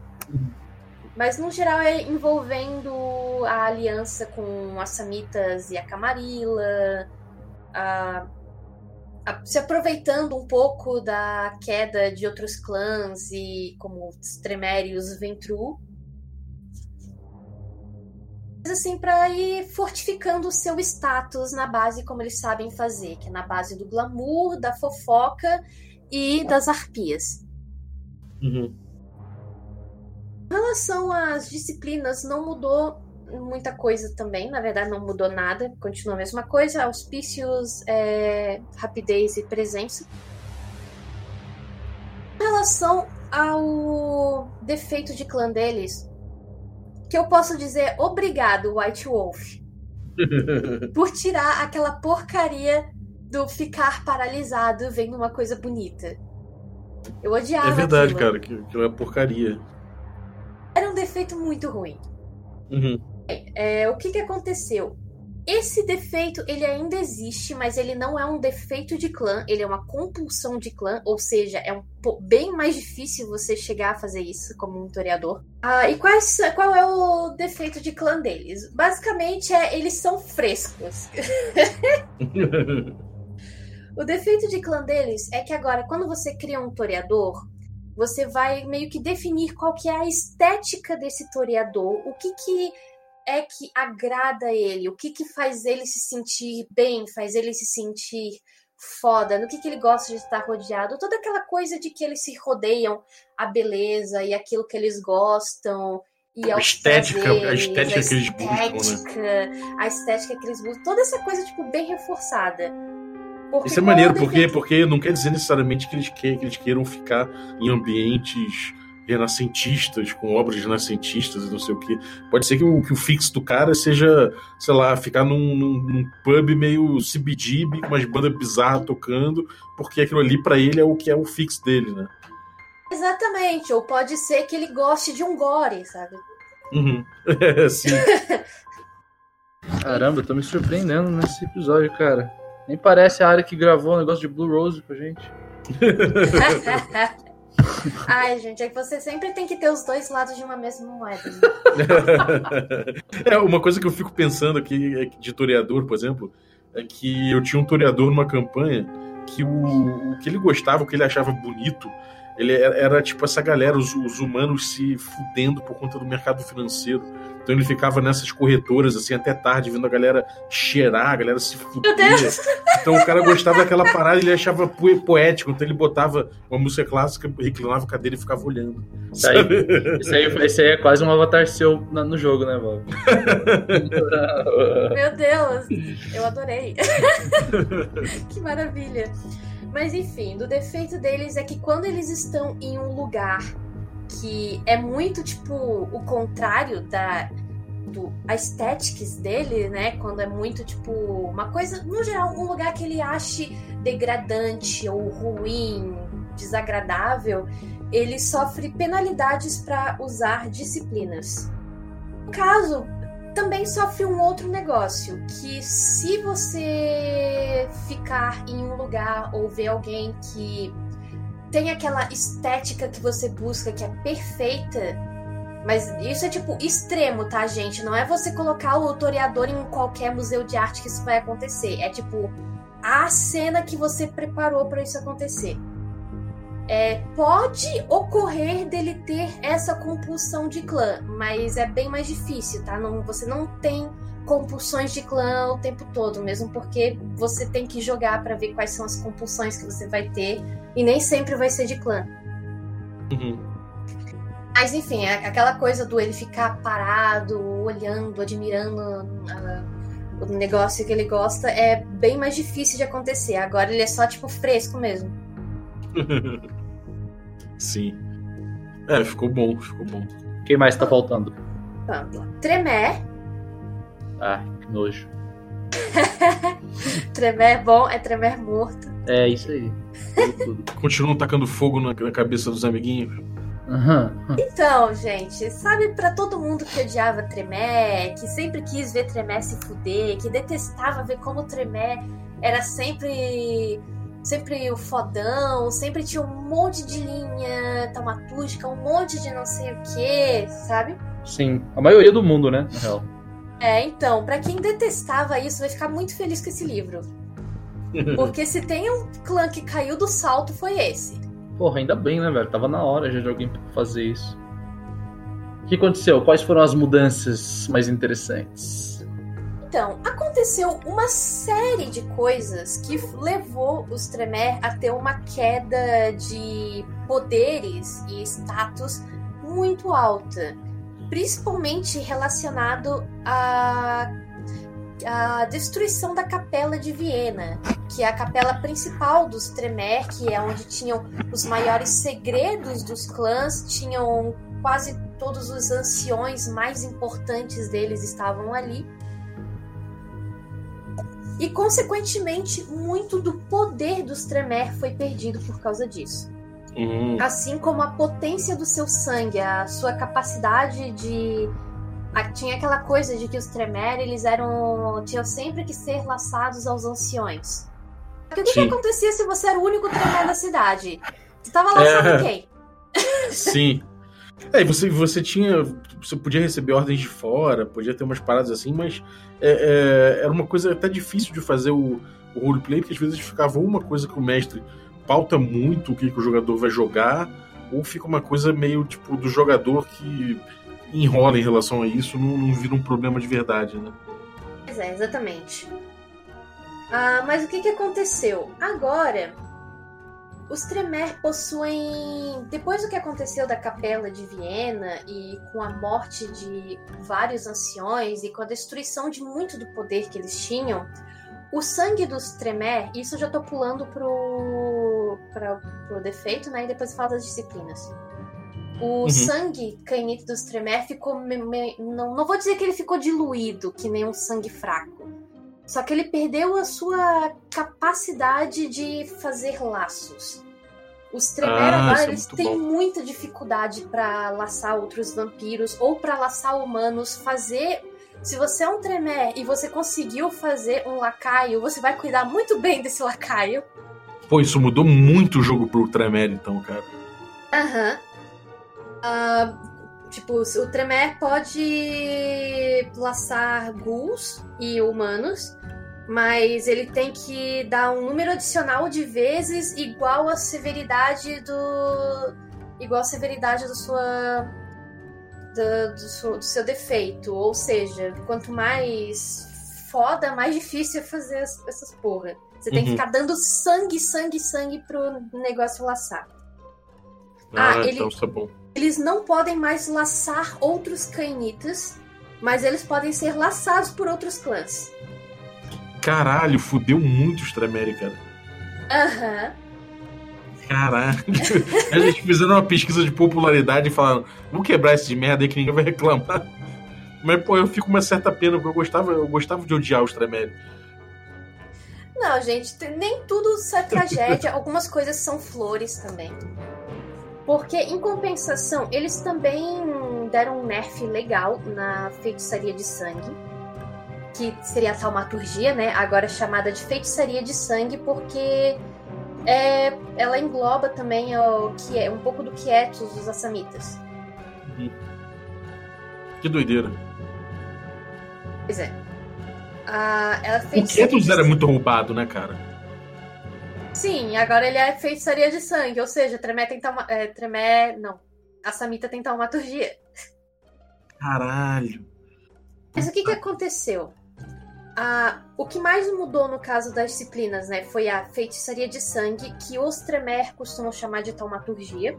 Speaker 5: Mas no geral é envolvendo a aliança com as Samitas e a Camarilla, a, a, se aproveitando um pouco da queda de outros clãs e como os Tremérios Ventru. Assim, para ir fortificando o seu status na base como eles sabem fazer, que é na base do glamour, da fofoca e das arpias.
Speaker 3: Uhum.
Speaker 5: Em relação às disciplinas, não mudou muita coisa também. Na verdade, não mudou nada. Continua a mesma coisa. Auspícios, é, rapidez e presença. Em relação ao defeito de clã deles, que eu posso dizer obrigado, White Wolf, por tirar aquela porcaria do ficar paralisado vendo uma coisa bonita. Eu odiava.
Speaker 3: É verdade,
Speaker 5: aquilo.
Speaker 3: cara, que aquilo é porcaria
Speaker 5: era um defeito muito ruim.
Speaker 3: Uhum.
Speaker 5: É, o que, que aconteceu? Esse defeito ele ainda existe, mas ele não é um defeito de clã, ele é uma compulsão de clã, ou seja, é um bem mais difícil você chegar a fazer isso como um toreador. Ah, e quais, qual é o defeito de clã deles? Basicamente é eles são frescos. o defeito de clã deles é que agora, quando você cria um toreador, você vai meio que definir qual que é a estética desse toreador, o que que é que agrada ele, o que que faz ele se sentir bem, faz ele se sentir foda, no que que ele gosta de estar rodeado, toda aquela coisa de que eles se rodeiam a beleza e aquilo que eles gostam e
Speaker 3: a estética,
Speaker 5: prazeres,
Speaker 3: a estética que eles buscam,
Speaker 5: né? A estética que eles buscam, toda essa coisa tipo bem reforçada.
Speaker 3: Porque Isso é maneiro, porque, porque não quer dizer necessariamente que eles, que, que eles queiram ficar em ambientes renascentistas, com obras renascentistas e não sei o que. Pode ser que o, que o fixo do cara seja, sei lá, ficar num, num, num pub meio CBGB, com umas bandas bizarras tocando, porque aquilo ali para ele é o que é o fixo dele, né?
Speaker 5: Exatamente, ou pode ser que ele goste de um gore, sabe?
Speaker 3: Uhum. Sim.
Speaker 4: Caramba, tô me surpreendendo nesse episódio, cara. Nem parece a área que gravou o negócio de Blue Rose com a gente.
Speaker 5: Ai, gente, é que você sempre tem que ter os dois lados de uma mesma moeda. Né?
Speaker 3: é, uma coisa que eu fico pensando aqui é de toreador, por exemplo, é que eu tinha um toreador numa campanha que o, o que ele gostava, o que ele achava bonito, ele era, era tipo essa galera, os, os, humanos se fudendo por conta do mercado financeiro. Então ele ficava nessas corretoras assim até tarde, vendo a galera cheirar, a galera se fuder. Então o cara gostava daquela parada, ele achava poético, então ele botava uma música clássica, reclinava a cadeira e ficava olhando.
Speaker 4: Isso aí, isso aí, isso aí é quase um avatar seu no jogo, né, Bob?
Speaker 5: Meu Deus, eu adorei. que maravilha. Mas enfim, do defeito deles é que quando eles estão em um lugar que é muito tipo o contrário da do aesthetics dele, né? Quando é muito tipo uma coisa, no geral, um lugar que ele ache degradante ou ruim, desagradável, ele sofre penalidades para usar disciplinas. No caso, também sofre um outro negócio, que se você ficar em um lugar ou ver alguém que tem aquela estética que você busca, que é perfeita, mas isso é tipo extremo, tá, gente? Não é você colocar o toreador em qualquer museu de arte que isso vai acontecer. É tipo a cena que você preparou para isso acontecer. É, pode ocorrer dele ter essa compulsão de clã, mas é bem mais difícil, tá? Não, você não tem compulsões de clã o tempo todo, mesmo porque você tem que jogar para ver quais são as compulsões que você vai ter, e nem sempre vai ser de clã.
Speaker 3: Uhum.
Speaker 5: Mas enfim, é aquela coisa do ele ficar parado, olhando, admirando a, o negócio que ele gosta é bem mais difícil de acontecer. Agora ele é só tipo fresco mesmo.
Speaker 3: Sim. É, ficou bom, ficou bom.
Speaker 4: Quem mais tá faltando?
Speaker 5: Vamos lá. Tremé.
Speaker 4: Ah, que nojo.
Speaker 5: Tremé bom é Tremé morto.
Speaker 4: É isso aí.
Speaker 3: Continuam tacando fogo na, na cabeça dos amiguinhos.
Speaker 4: Aham.
Speaker 5: Então, gente, sabe pra todo mundo que odiava Tremé, que sempre quis ver Tremé se fuder, que detestava ver como Tremé era sempre sempre o fodão, sempre tinha um monte de linha taumatúrgica, um monte de não sei o que, sabe?
Speaker 4: Sim, a maioria do mundo, né? Na real.
Speaker 5: É, então, pra quem detestava isso, vai ficar muito feliz com esse livro. Porque se tem um clã que caiu do salto, foi esse.
Speaker 4: Porra, ainda bem, né, velho? Tava na hora já de alguém fazer isso. O que aconteceu? Quais foram as mudanças mais interessantes?
Speaker 5: Então, aconteceu uma série de coisas que levou os Tremere a ter uma queda de poderes e status muito alta, principalmente relacionado à, à destruição da Capela de Viena, que é a capela principal dos Tremere, que é onde tinham os maiores segredos dos clãs, tinham quase todos os anciões mais importantes deles estavam ali. E, consequentemente, muito do poder dos Tremere foi perdido por causa disso.
Speaker 3: Hum,
Speaker 5: Assim como a potência do seu sangue, a sua capacidade de. Tinha aquela coisa de que os Tremere, eles eram. tinham sempre que ser laçados aos anciões. O que, que acontecia se você era o único Tremere da cidade? Você tava laçando
Speaker 3: É.
Speaker 5: quem?
Speaker 3: sim. É, e você, você tinha. Você podia receber ordens de fora, podia ter umas paradas assim, mas é, é, era uma coisa até difícil de fazer o, o roleplay, porque às vezes ficava uma coisa que o mestre pauta muito o que, que o jogador vai jogar, ou fica uma coisa meio tipo do jogador que enrola em relação a isso, não, não vira um problema de verdade, né?
Speaker 5: Pois é, exatamente. Ah, mas o que, que aconteceu? Agora, os Tremer possuem. Depois do que aconteceu da Capela de Viena e com a morte de vários anciões e com a destruição de muito do poder que eles tinham, o sangue dos Tremer, isso eu já tô pulando pro, pra, pro defeito, né? E depois falo das disciplinas. O
Speaker 3: Uhum.
Speaker 5: sangue canhito dos Tremer ficou. me- me- não, não vou dizer que ele ficou diluído, que nem um sangue fraco. Só que ele perdeu a sua capacidade de fazer laços. Os Tremere
Speaker 3: Ah, é
Speaker 5: eles
Speaker 3: muito
Speaker 5: têm
Speaker 3: bom.
Speaker 5: muita dificuldade pra laçar outros vampiros ou pra laçar humanos, fazer se você é um Tremere e você conseguiu fazer um lacaio, você vai cuidar muito bem desse lacaio.
Speaker 3: Pô, isso mudou muito o jogo pro Tremere, então, cara.
Speaker 5: Aham. Ah, tipo, o Tremere pode laçar ghouls e humanos, mas ele tem que dar um número adicional de vezes igual a severidade do. igual a severidade da sua. do, do seu, do seu defeito. Ou seja, quanto mais foda, mais difícil é fazer as- essas porra. Você tem que
Speaker 3: Uhum.
Speaker 5: ficar dando sangue, sangue, sangue pro negócio laçar. Ah,
Speaker 3: Ah,
Speaker 5: ele-
Speaker 3: então é bom.
Speaker 5: Eles não podem mais laçar outros cainitas, mas eles podem ser laçados por outros clãs.
Speaker 3: Caralho, fudeu muito os Tremere, cara.
Speaker 5: Aham.
Speaker 3: Caralho. A gente fizeram uma pesquisa de popularidade e falaram, vamos quebrar esse de merda aí que ninguém vai reclamar. Mas, pô, eu fico com uma certa pena, porque eu gostava, eu gostava de odiar os Tremere.
Speaker 5: Não, gente, nem tudo é tragédia. Algumas coisas são flores também. Porque, em compensação, eles também deram um nerf legal na feitiçaria de sangue. Que seria a taumaturgia, né? Agora chamada de feitiçaria de sangue, porque é, ela engloba também o que é um pouco do quietos dos assamitas.
Speaker 3: Que doideira.
Speaker 5: Pois é. Ah, ela
Speaker 3: O Ketos era muito roubado, né, cara?
Speaker 5: Sim, agora ele é feitiçaria de sangue, ou seja, Tremé tem tauma... é, Tremé. Não. A Samita tem taumaturgia.
Speaker 3: Caralho.
Speaker 5: Mas o que, que aconteceu? Ah, o que mais mudou no caso das disciplinas, né? Foi a feitiçaria de sangue, que os Tremer costumam chamar de taumaturgia.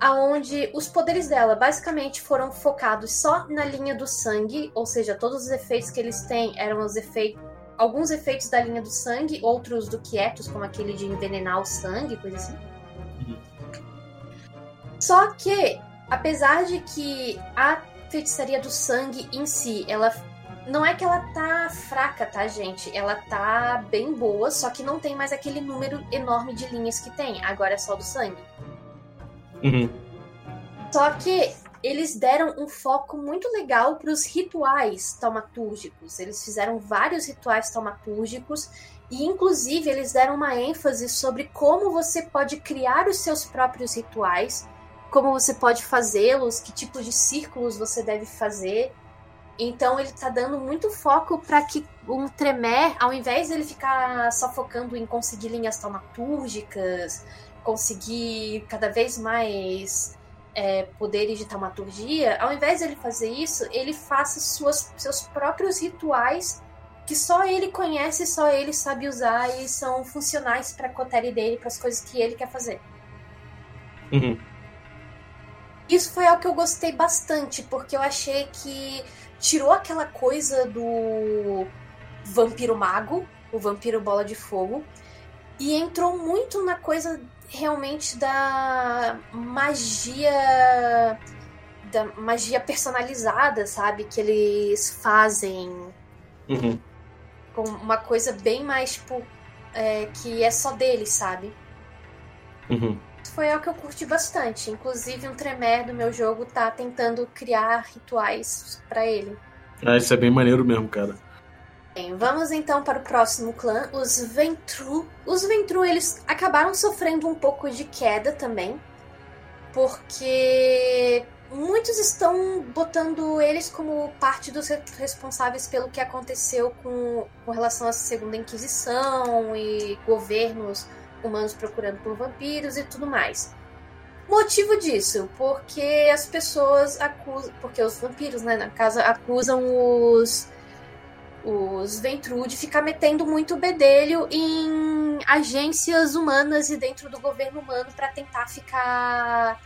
Speaker 5: Aonde os poderes dela basicamente foram focados só na linha do sangue, ou seja, todos os efeitos que eles têm eram os efeitos. Alguns efeitos da linha do sangue, outros do quietos, como aquele de envenenar o sangue, coisa assim. Só que, apesar de que a feitiçaria do sangue em si, ela não é que ela tá fraca, tá, gente? Ela tá bem boa, só que não tem mais aquele número enorme de linhas que tem. Agora é só do sangue.
Speaker 3: Uhum.
Speaker 5: Só que eles deram um foco muito legal para os rituais taumatúrgicos. Eles fizeram vários rituais taumatúrgicos e, inclusive, eles deram uma ênfase sobre como você pode criar os seus próprios rituais, como você pode fazê-los, que tipo de círculos você deve fazer. Então ele tá dando muito foco para que um Tremé, ao invés dele ficar só focando em conseguir linhas taumatúrgicas, conseguir cada vez mais é, poderes de taumaturgia, ao invés dele fazer isso, ele faça suas, seus próprios rituais que só ele conhece, só ele sabe usar e são funcionais para a cotéria dele, para as coisas que ele quer fazer.
Speaker 3: Uhum.
Speaker 5: Isso foi algo que eu gostei bastante, porque eu achei que tirou aquela coisa do vampiro mago, o vampiro bola de fogo, e entrou muito na coisa realmente da magia da magia personalizada, sabe, que eles fazem
Speaker 3: Uhum.
Speaker 5: com uma coisa bem mais tipo é, que é só deles, sabe?
Speaker 3: Uhum.
Speaker 5: Foi algo que eu curti bastante. Inclusive, um Tremere do meu jogo tá tentando criar rituais pra ele.
Speaker 3: Ah, isso é bem maneiro mesmo, cara.
Speaker 5: Bem, vamos então para o próximo clã, os Ventru. Os Ventru, eles acabaram sofrendo um pouco de queda também, porque muitos estão botando eles como parte dos re- responsáveis pelo que aconteceu com, com relação à Segunda Inquisição e governos humanos procurando por vampiros e tudo mais. Motivo disso, porque as pessoas acusam, porque os vampiros, né, na casa, acusam os os Ventru de ficar metendo muito bedelho em agências humanas e dentro do governo humano para tentar ficar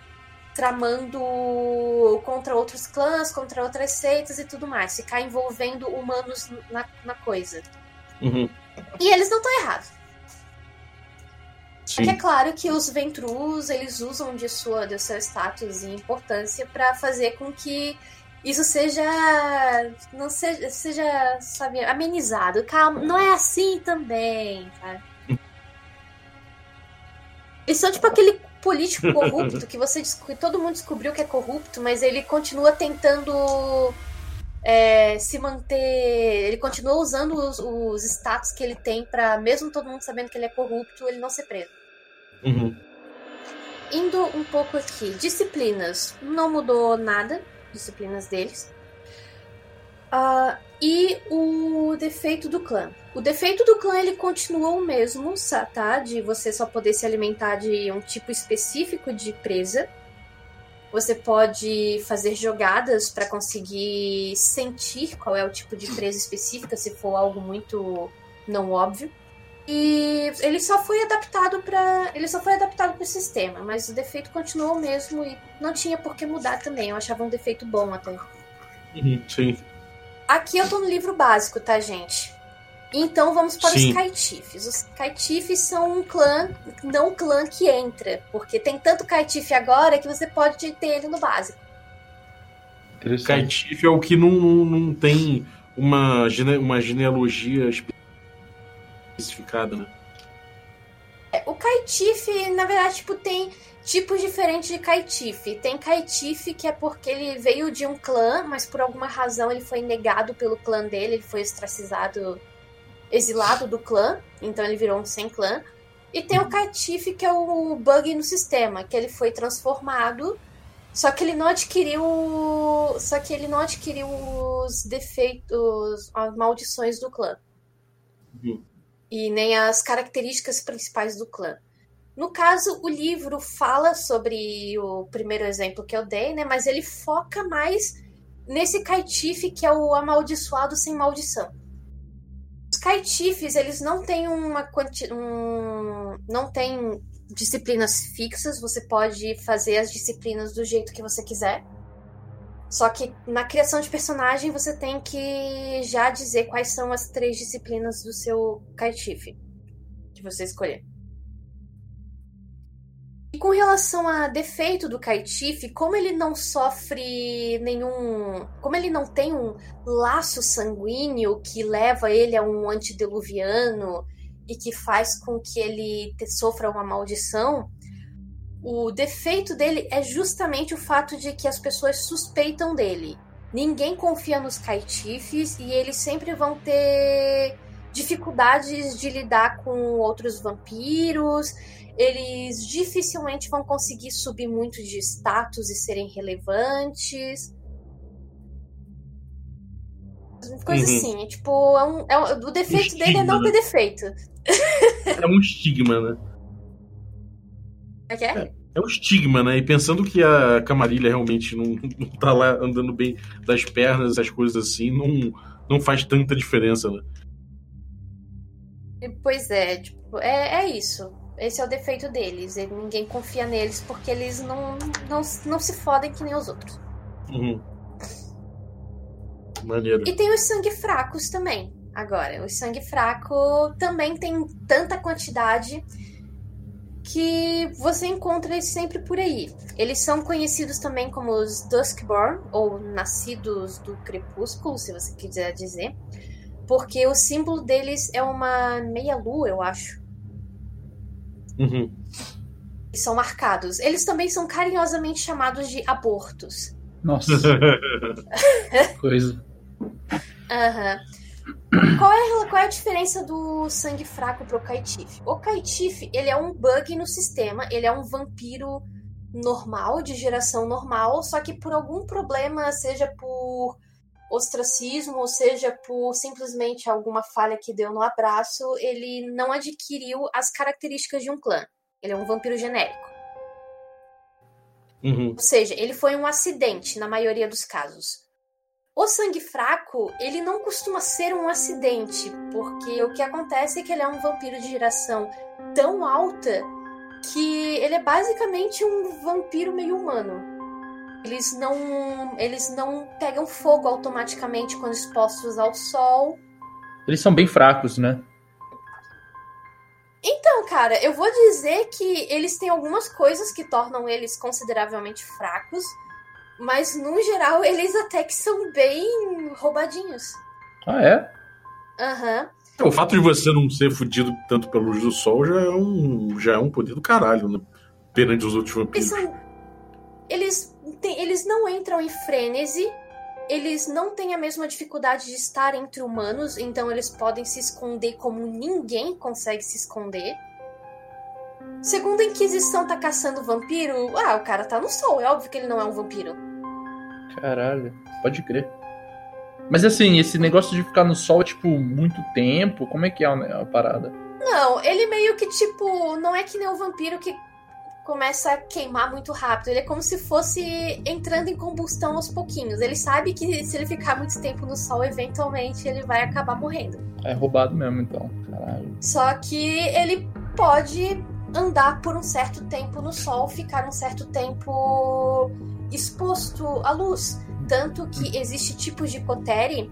Speaker 5: tramando contra outros clãs, contra outras seitas e tudo mais, ficar envolvendo humanos na, na coisa.
Speaker 3: Uhum.
Speaker 5: E eles não estão errados.
Speaker 3: Sim.
Speaker 5: É que é claro que os Ventrus, eles usam de, sua, de seu status e importância para fazer com que isso seja não seja, seja sabe, amenizado. Calma, não é assim também, cara. Eles são tipo aquele político corrupto que você desco- todo mundo descobriu que é corrupto, mas ele continua tentando é, se manter. Ele continua usando os, os status que ele tem pra, mesmo todo mundo sabendo que ele é corrupto, ele não ser preso.
Speaker 3: Uhum.
Speaker 5: Indo um pouco aqui, disciplinas. Não mudou nada, disciplinas deles. Ah, e o defeito do clã. O defeito do clã ele continuou o mesmo, tá? De você só poder se alimentar de um tipo específico de presa. Você pode fazer jogadas para conseguir sentir qual é o tipo de presa específica, se for algo muito não óbvio. E ele só foi adaptado para ele só foi adaptado para o sistema, mas o defeito continuou o mesmo e não tinha por que mudar também. Eu achava um defeito bom até.
Speaker 3: Uhum. Sim.
Speaker 5: Aqui eu tô no livro básico, tá, gente? Então vamos para
Speaker 3: Sim.
Speaker 5: os Kaitifes. Os Kaitifes são um clã, não um clã que entra, porque tem tanto Kaitife agora que você pode ter ele no básico.
Speaker 3: Caetife é o que não, não, não tem uma, gene- uma genealogia especificada, né?
Speaker 5: É, O Kaitife, na verdade, tipo, tem tipos diferentes de Kaitife. Tem Kaitife que é porque ele veio de um clã, mas por alguma razão ele foi negado pelo clã dele, ele foi ostracizado, exilado do clã, então ele virou um sem clã. E tem o Kaitife que é o bug no sistema, que ele foi transformado, só que ele não adquiriu, só que ele não adquiriu os defeitos, as maldições do clã
Speaker 3: Uhum.
Speaker 5: e nem as características principais do clã. No caso, o livro fala sobre o primeiro exemplo que eu dei, né? Mas ele foca mais nesse Kaitife que é o amaldiçoado sem maldição. Os Kaitifes, eles não têm uma quanti... um... não têm disciplinas fixas, você pode fazer as disciplinas do jeito que você quiser. Só que na criação de personagem você tem que já dizer quais são as três disciplinas do seu Kaitife que você escolher. Com relação a defeito do Kaitif, como ele não sofre nenhum. Como ele não tem um laço sanguíneo que leva ele a um antediluviano e que faz com que ele sofra uma maldição, o defeito dele é justamente o fato de que as pessoas suspeitam dele. Ninguém confia nos Kaitifes e eles sempre vão ter dificuldades de lidar com outros vampiros eles dificilmente vão conseguir subir muito de status e serem relevantes. Coisa uhum. assim, é tipo, é um, é um, o defeito dele é não ter defeito.
Speaker 3: É um estigma, né?
Speaker 5: É é?
Speaker 3: é? É um estigma, né? E pensando que a Camarilha realmente não, não tá lá andando bem das pernas, essas coisas assim, não, não faz tanta diferença, né?
Speaker 5: Pois é, tipo, é, é isso. Esse é o defeito deles. Ninguém confia neles porque eles não, não, não se fodem que nem os outros.
Speaker 3: Uhum. Maneiro.
Speaker 5: E tem os sangue fracos também. Agora, o sangue fraco também tem tanta quantidade que você encontra eles sempre por aí. Eles são conhecidos também como os Duskborn, ou Nascidos do Crepúsculo, se você quiser dizer, porque o símbolo deles é uma meia-lua, eu acho.
Speaker 3: Uhum.
Speaker 5: São marcados. Eles também são carinhosamente chamados de abortos.
Speaker 4: Nossa. Coisa.
Speaker 5: Uhum. Qual é, qual é a diferença do sangue fraco pro Kaitif? O Kaitif, ele é um bug no sistema, ele é um vampiro normal, de geração normal, só que por algum problema, seja por ostracismo, ou seja por simplesmente alguma falha que deu no abraço, ele não adquiriu as características de um clã. Ele é um vampiro genérico.
Speaker 3: Uhum.
Speaker 5: Ou seja, ele foi um acidente na maioria dos casos. O sangue fraco, ele não costuma ser um acidente, porque o que acontece é que ele é um vampiro de geração tão alta que ele é basicamente um vampiro meio humano. Eles não, eles não pegam fogo automaticamente quando expostos ao sol.
Speaker 4: Eles são bem fracos, né?
Speaker 5: Então, cara, eu vou dizer que eles têm algumas coisas que tornam eles consideravelmente fracos, mas no geral eles até que são bem roubadinhos.
Speaker 4: Ah, é?
Speaker 5: Aham.
Speaker 3: Uhum. O fato de você não ser fudido tanto pela luz do sol já é um, já é um poder do caralho, né? Perante os outros vampiros.
Speaker 5: Eles, são... eles tem, eles não entram em frênese, eles não têm a mesma dificuldade de estar entre humanos, então eles podem se esconder como ninguém consegue se esconder. Segundo a Inquisição tá caçando vampiro, ah, o cara tá no sol, é óbvio que ele não é um vampiro.
Speaker 4: Caralho, pode crer. Mas assim, esse negócio de ficar no sol, tipo, muito tempo, como é que é a, parada?
Speaker 5: Não, ele meio que, tipo, não é que nem o vampiro que começa a queimar muito rápido. Ele é como se fosse entrando em combustão aos pouquinhos. Ele sabe que se ele ficar muito tempo no sol, eventualmente ele vai acabar morrendo.
Speaker 4: É roubado mesmo, então. Caralho.
Speaker 5: Só que ele pode andar por um certo tempo no sol, ficar um certo tempo exposto à luz. Tanto que existe tipos de cotere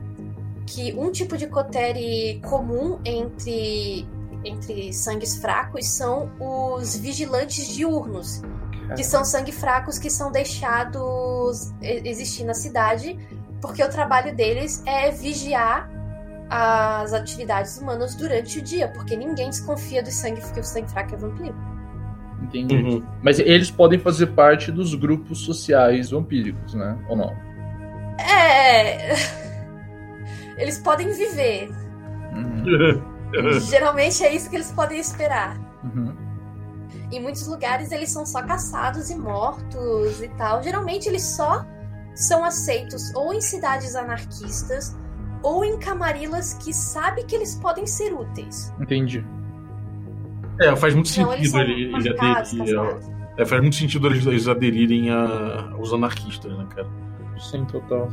Speaker 5: que um tipo de cotere comum entre entre sangues fracos são os vigilantes diurnos, que são sangue fracos que são deixados existir na cidade, porque o trabalho deles é vigiar as atividades humanas durante o dia, porque ninguém desconfia do sangue, porque o sangue fraco é vampiro.
Speaker 4: Entendi. Uhum. Mas eles podem fazer parte dos grupos sociais vampíricos, né? Ou não?
Speaker 5: É. Eles podem viver.
Speaker 4: Uhum.
Speaker 5: Geralmente é isso que eles podem esperar.
Speaker 4: Uhum.
Speaker 5: Em muitos lugares eles são só caçados e mortos e tal. Geralmente eles só são aceitos ou em cidades anarquistas ou em camarilas que sabe que eles podem ser úteis.
Speaker 4: Entendi.
Speaker 3: É, faz muito então, sentido ele, ele aderir. É, faz muito sentido eles, eles aderirem a, aos anarquistas, né, cara?
Speaker 4: Sim, total.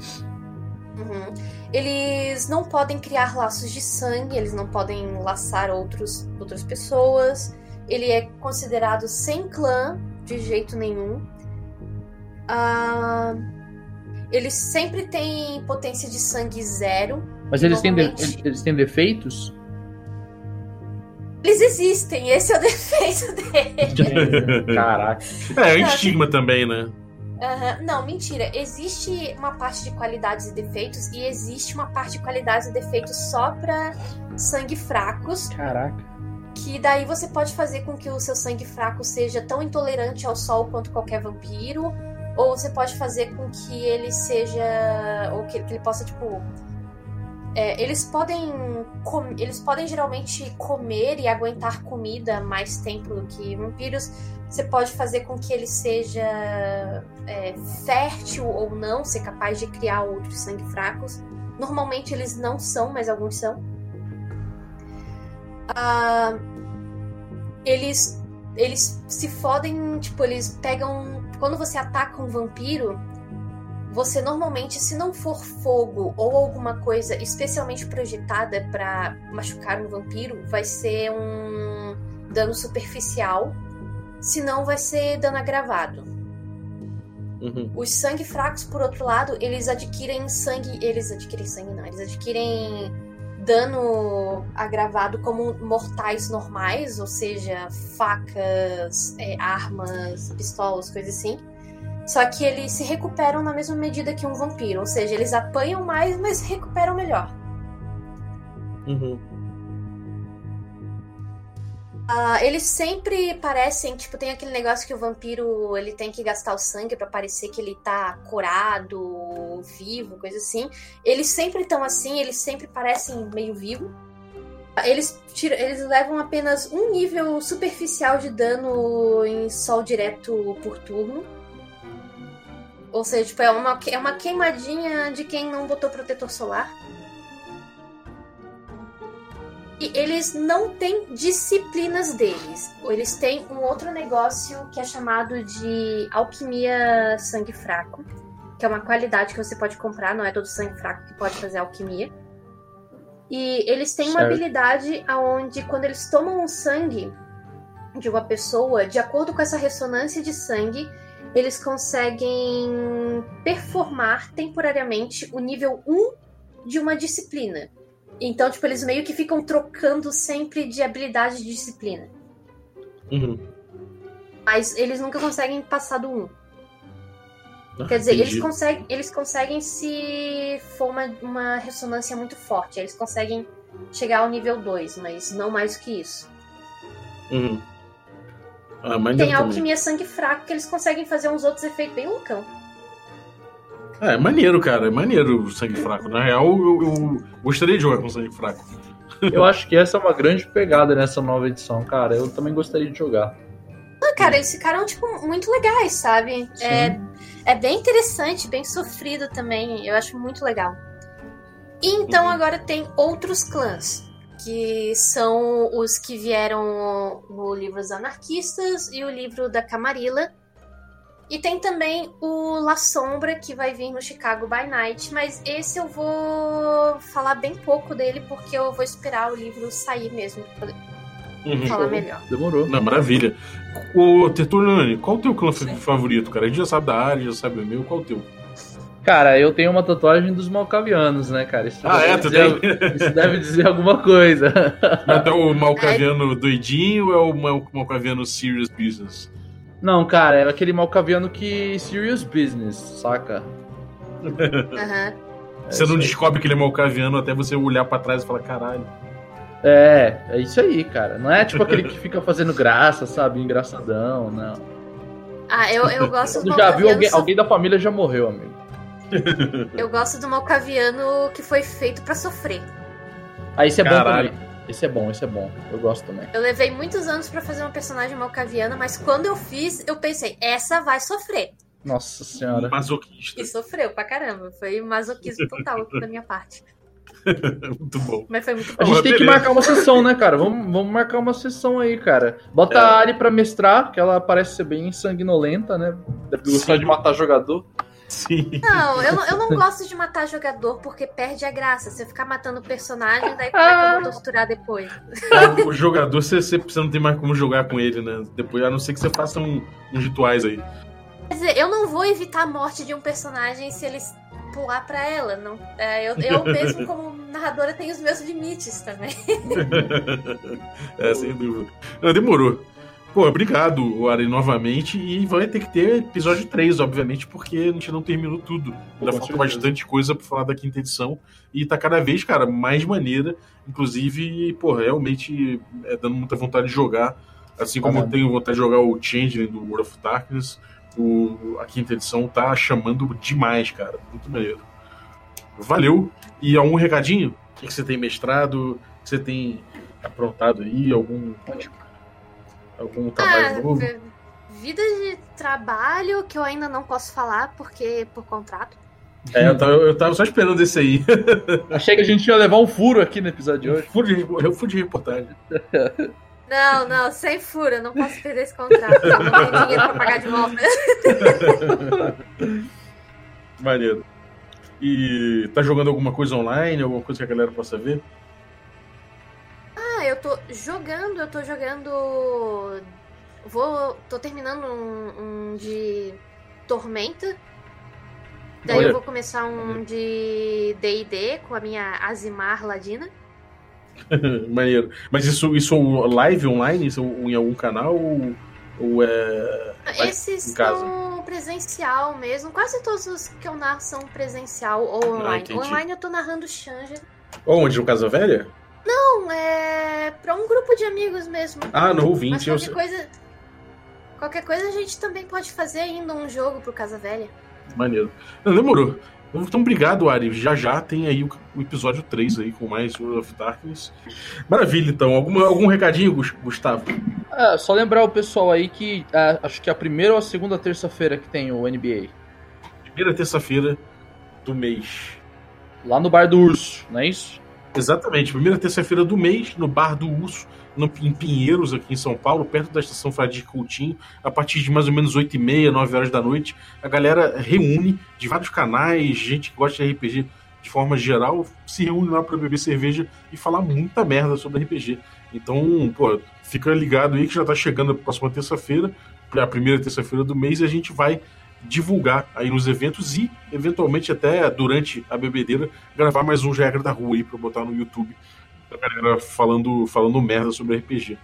Speaker 5: Uhum. Eles não podem criar laços de sangue, eles não podem laçar outros, outras pessoas. Ele é considerado sem clã de jeito nenhum. Uh, eles sempre têm potência de sangue zero.
Speaker 4: Mas eles, normalmente... têm, de, eles têm defeitos?
Speaker 5: Eles existem, esse é o defeito deles.
Speaker 4: Caraca.
Speaker 3: É, é um estigma também, né?
Speaker 5: Aham, Não, mentira. Existe uma parte de qualidades e defeitos e existe uma parte de qualidades e defeitos só pra sangue fracos,
Speaker 4: Caraca.
Speaker 5: que daí você pode fazer com que o seu sangue fraco seja tão intolerante ao sol quanto qualquer vampiro, ou você pode fazer com que ele seja, ou que, que ele possa tipo é, eles podem eles podem geralmente comer e aguentar comida mais tempo do que vampiros. Você pode fazer com que ele seja é, fértil ou não, ser capaz de criar outros sangue fracos. Normalmente eles não são, mas alguns são. Ah, eles eles se fodem, tipo, eles pegam. Quando você ataca um vampiro, você normalmente, se não for fogo ou alguma coisa especialmente projetada pra machucar um vampiro, vai ser um dano superficial. Se não, vai ser dano agravado.
Speaker 3: Uhum.
Speaker 5: Os sangue fracos, por outro lado, eles adquirem sangue. Eles adquirem sangue, não. Eles adquirem dano agravado como mortais normais, ou seja, facas, é, armas, pistolas, coisas assim. Só que eles se recuperam na mesma medida que um vampiro, ou seja, eles apanham mais, mas recuperam melhor.
Speaker 3: Uhum.
Speaker 5: Ah, eles sempre parecem, tipo, tem aquele negócio que o vampiro ele tem que gastar o sangue pra parecer que ele tá curado, vivo, coisa assim. Eles sempre estão assim, eles sempre parecem meio vivo. Eles, tira- eles levam apenas um nível superficial de dano em sol direto por turno. Ou seja, tipo, é uma, é uma queimadinha de quem não botou protetor solar. E eles não têm disciplinas deles. Eles têm um outro negócio que é chamado de alquimia sangue fraco, que é uma qualidade que você pode comprar, não é todo sangue fraco que pode fazer alquimia. E eles têm uma
Speaker 4: Certo.
Speaker 5: habilidade aonde quando eles tomam o sangue de uma pessoa, de acordo com essa ressonância de sangue, eles conseguem performar temporariamente o nível 1 de uma disciplina. Então, tipo, eles meio que ficam trocando sempre de habilidade de disciplina.
Speaker 3: Uhum.
Speaker 5: Mas eles nunca conseguem passar do 1.
Speaker 3: Ah,
Speaker 5: Quer dizer,
Speaker 3: entendi.
Speaker 5: eles conseguem, eles conseguem se for uma, uma ressonância muito forte. Eles conseguem chegar ao nível 2, mas não mais do que isso.
Speaker 3: Uhum. Ah,
Speaker 5: Tem
Speaker 3: maneiro
Speaker 5: a
Speaker 3: também.
Speaker 5: alquimia sangue fraco que eles conseguem fazer uns outros efeitos bem loucão.
Speaker 3: É, é maneiro, cara. É maneiro o sangue fraco. Na real, eu, eu gostaria de jogar com sangue fraco.
Speaker 4: Eu acho que essa é uma grande pegada nessa nova edição, cara. Eu também gostaria de jogar.
Speaker 5: Ah, cara, eles ficaram, tipo, muito legais, sabe? É, é bem interessante, bem sofrido também. Eu acho muito legal. E então
Speaker 3: Uhum.
Speaker 5: agora tem outros clãs. Que são os que vieram no livro dos anarquistas e o livro da Camarilla. E tem também o La Sombra, que vai vir no Chicago by Night. Mas esse eu vou falar bem pouco dele, porque eu vou esperar o livro sair mesmo pra poder
Speaker 3: Uhum.
Speaker 5: falar melhor.
Speaker 4: Demorou.
Speaker 3: Não, maravilha. Ô, Tertuliani, qual o teu clã
Speaker 4: Sim.
Speaker 3: favorito, cara? A gente já sabe da área, já sabe o meu. Qual o teu?
Speaker 4: Cara, eu tenho uma tatuagem dos malcavianos, né, cara? Isso
Speaker 3: Ah, é? Tu
Speaker 4: dizer-
Speaker 3: tem?
Speaker 4: Isso deve dizer alguma coisa.
Speaker 3: Mas é o Malcaviano doidinho ou é o Mal- Malcaviano serious business?
Speaker 4: Não, cara, era aquele malcaviano que. Serious business, saca? É
Speaker 3: Você não
Speaker 4: isso aí.
Speaker 3: descobre que ele é Malcaviano até você olhar pra trás e falar, caralho.
Speaker 4: É, é isso aí, cara. Não é tipo aquele que fica fazendo graça, sabe? Engraçadão, não.
Speaker 5: Ah, eu, eu gosto do
Speaker 4: Tu já viu alguém, alguém da família já morreu, amigo.
Speaker 5: Eu gosto do Malcaviano que foi feito pra sofrer.
Speaker 4: Ah, esse é
Speaker 3: Caralho.
Speaker 4: bom também. Esse é bom, esse é bom. Eu gosto também.
Speaker 5: Eu levei muitos anos pra fazer uma personagem malcaviana, mas quando eu fiz, eu pensei, essa vai sofrer.
Speaker 4: Nossa senhora.
Speaker 3: Masoquista.
Speaker 5: E sofreu pra caramba. Foi masoquismo total da minha parte.
Speaker 3: Muito bom.
Speaker 5: Mas foi muito
Speaker 4: A
Speaker 5: bom.
Speaker 4: gente tem que marcar uma sessão, né, cara? Vamos, vamos marcar uma sessão aí, cara. Bota
Speaker 3: É.
Speaker 4: a Ari pra mestrar, que ela parece ser bem sanguinolenta, né? Deve gostar
Speaker 3: Sim.
Speaker 4: de matar jogador.
Speaker 3: Sim.
Speaker 5: Não, eu, não- eu não gosto de matar jogador porque perde a graça. Você ficar matando o personagem, daí como é que eu vou torturar depois?
Speaker 3: o jogador, você, você, você não tem mais como jogar com ele, né? Depois, a não ser que você faça um- uns rituais aí.
Speaker 5: Quer dizer, eu não vou evitar a morte de um personagem se eles pular pra ela. Não, é, eu, eu mesmo, como narradora, tenho os meus limites também.
Speaker 3: é, sem dúvida. Não, demorou. Pô, obrigado, Ari, novamente. E vai ter que ter episódio 3, obviamente, porque a gente não terminou tudo. Ainda falta bastante coisa pra falar da quinta edição. E tá cada vez, cara, mais maneira. Inclusive, pô, realmente é dando muita vontade de jogar. Assim como ah, eu tenho vontade de jogar o Changeling do World of Darkness, o, a quinta edição tá chamando demais, cara. Muito maneiro. Valeu. E algum recadinho? O que você tem mestrado? O que você tem aprontado aí? Algum. Algum trabalho ah, novo?
Speaker 5: Vida de trabalho que eu ainda não posso falar porque por contrato.
Speaker 3: É, eu tava, eu tava só esperando esse aí.
Speaker 4: Achei que a gente ia levar um furo aqui no episódio de hoje.
Speaker 3: Furo de, eu furo de reportagem.
Speaker 5: Não, não, sem furo, eu não posso perder esse contrato. Eu não tenho dinheiro pra pagar de volta.
Speaker 3: Maneiro. E tá jogando alguma coisa online, alguma coisa que a galera possa ver?
Speaker 5: Ah, eu tô jogando, eu tô jogando. Vou. tô terminando um, um de Tormenta. Daí Olha. eu vou começar um de DD com a minha Azimar Ladina.
Speaker 3: Maneiro. Mas isso, isso é live online? Isso é em algum canal? Ou, ou é.
Speaker 5: Esses são presencial mesmo. Quase todos os que eu narro são presencial ou ah, online. Ah, online eu tô narrando Xanja.
Speaker 3: Onde? No Casa Velha?
Speaker 5: Pra um grupo de amigos mesmo.
Speaker 3: Ah, no ouvinte. Mas
Speaker 5: qualquer eu... coisa. Qualquer coisa a gente também pode fazer ainda um jogo pro Casa Velha.
Speaker 3: Maneiro. Não, demorou. Então, obrigado, Ari. Já já tem aí o, o, episódio 3 aí com mais World of Darkness. Maravilha, então. Alguma, algum recadinho, Gustavo?
Speaker 4: É, só lembrar o pessoal aí que é, acho que é a primeira ou a segunda terça-feira que tem o NBA.
Speaker 3: Primeira terça-feira do mês.
Speaker 4: Lá no Bar do Urso, não é isso?
Speaker 3: Exatamente. Primeira terça-feira do mês, no Bar do Urso no, em Pinheiros, aqui em São Paulo, perto da estação Fradique Coutinho, a partir de mais ou menos 8 e meia, 9 horas da noite. A galera reúne de vários canais, gente que gosta de RPG de forma geral, se reúne lá para beber cerveja e falar muita merda sobre RPG. Então, pô, fica ligado aí que já tá chegando a próxima terça-feira, a primeira terça-feira do mês, e a gente vai divulgar aí nos eventos e, eventualmente, até durante a bebedeira, gravar mais um Regra da Rua aí pra botar no YouTube da galera falando, falando merda sobre RPG.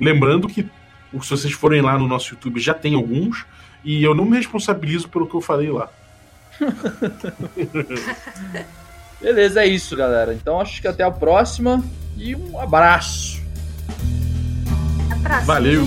Speaker 3: Lembrando que se vocês forem lá no nosso YouTube já tem alguns, e eu não me responsabilizo pelo que eu falei lá.
Speaker 4: Beleza, é isso, galera. Então acho que até a próxima e um abraço.
Speaker 5: Abraço.
Speaker 3: Valeu.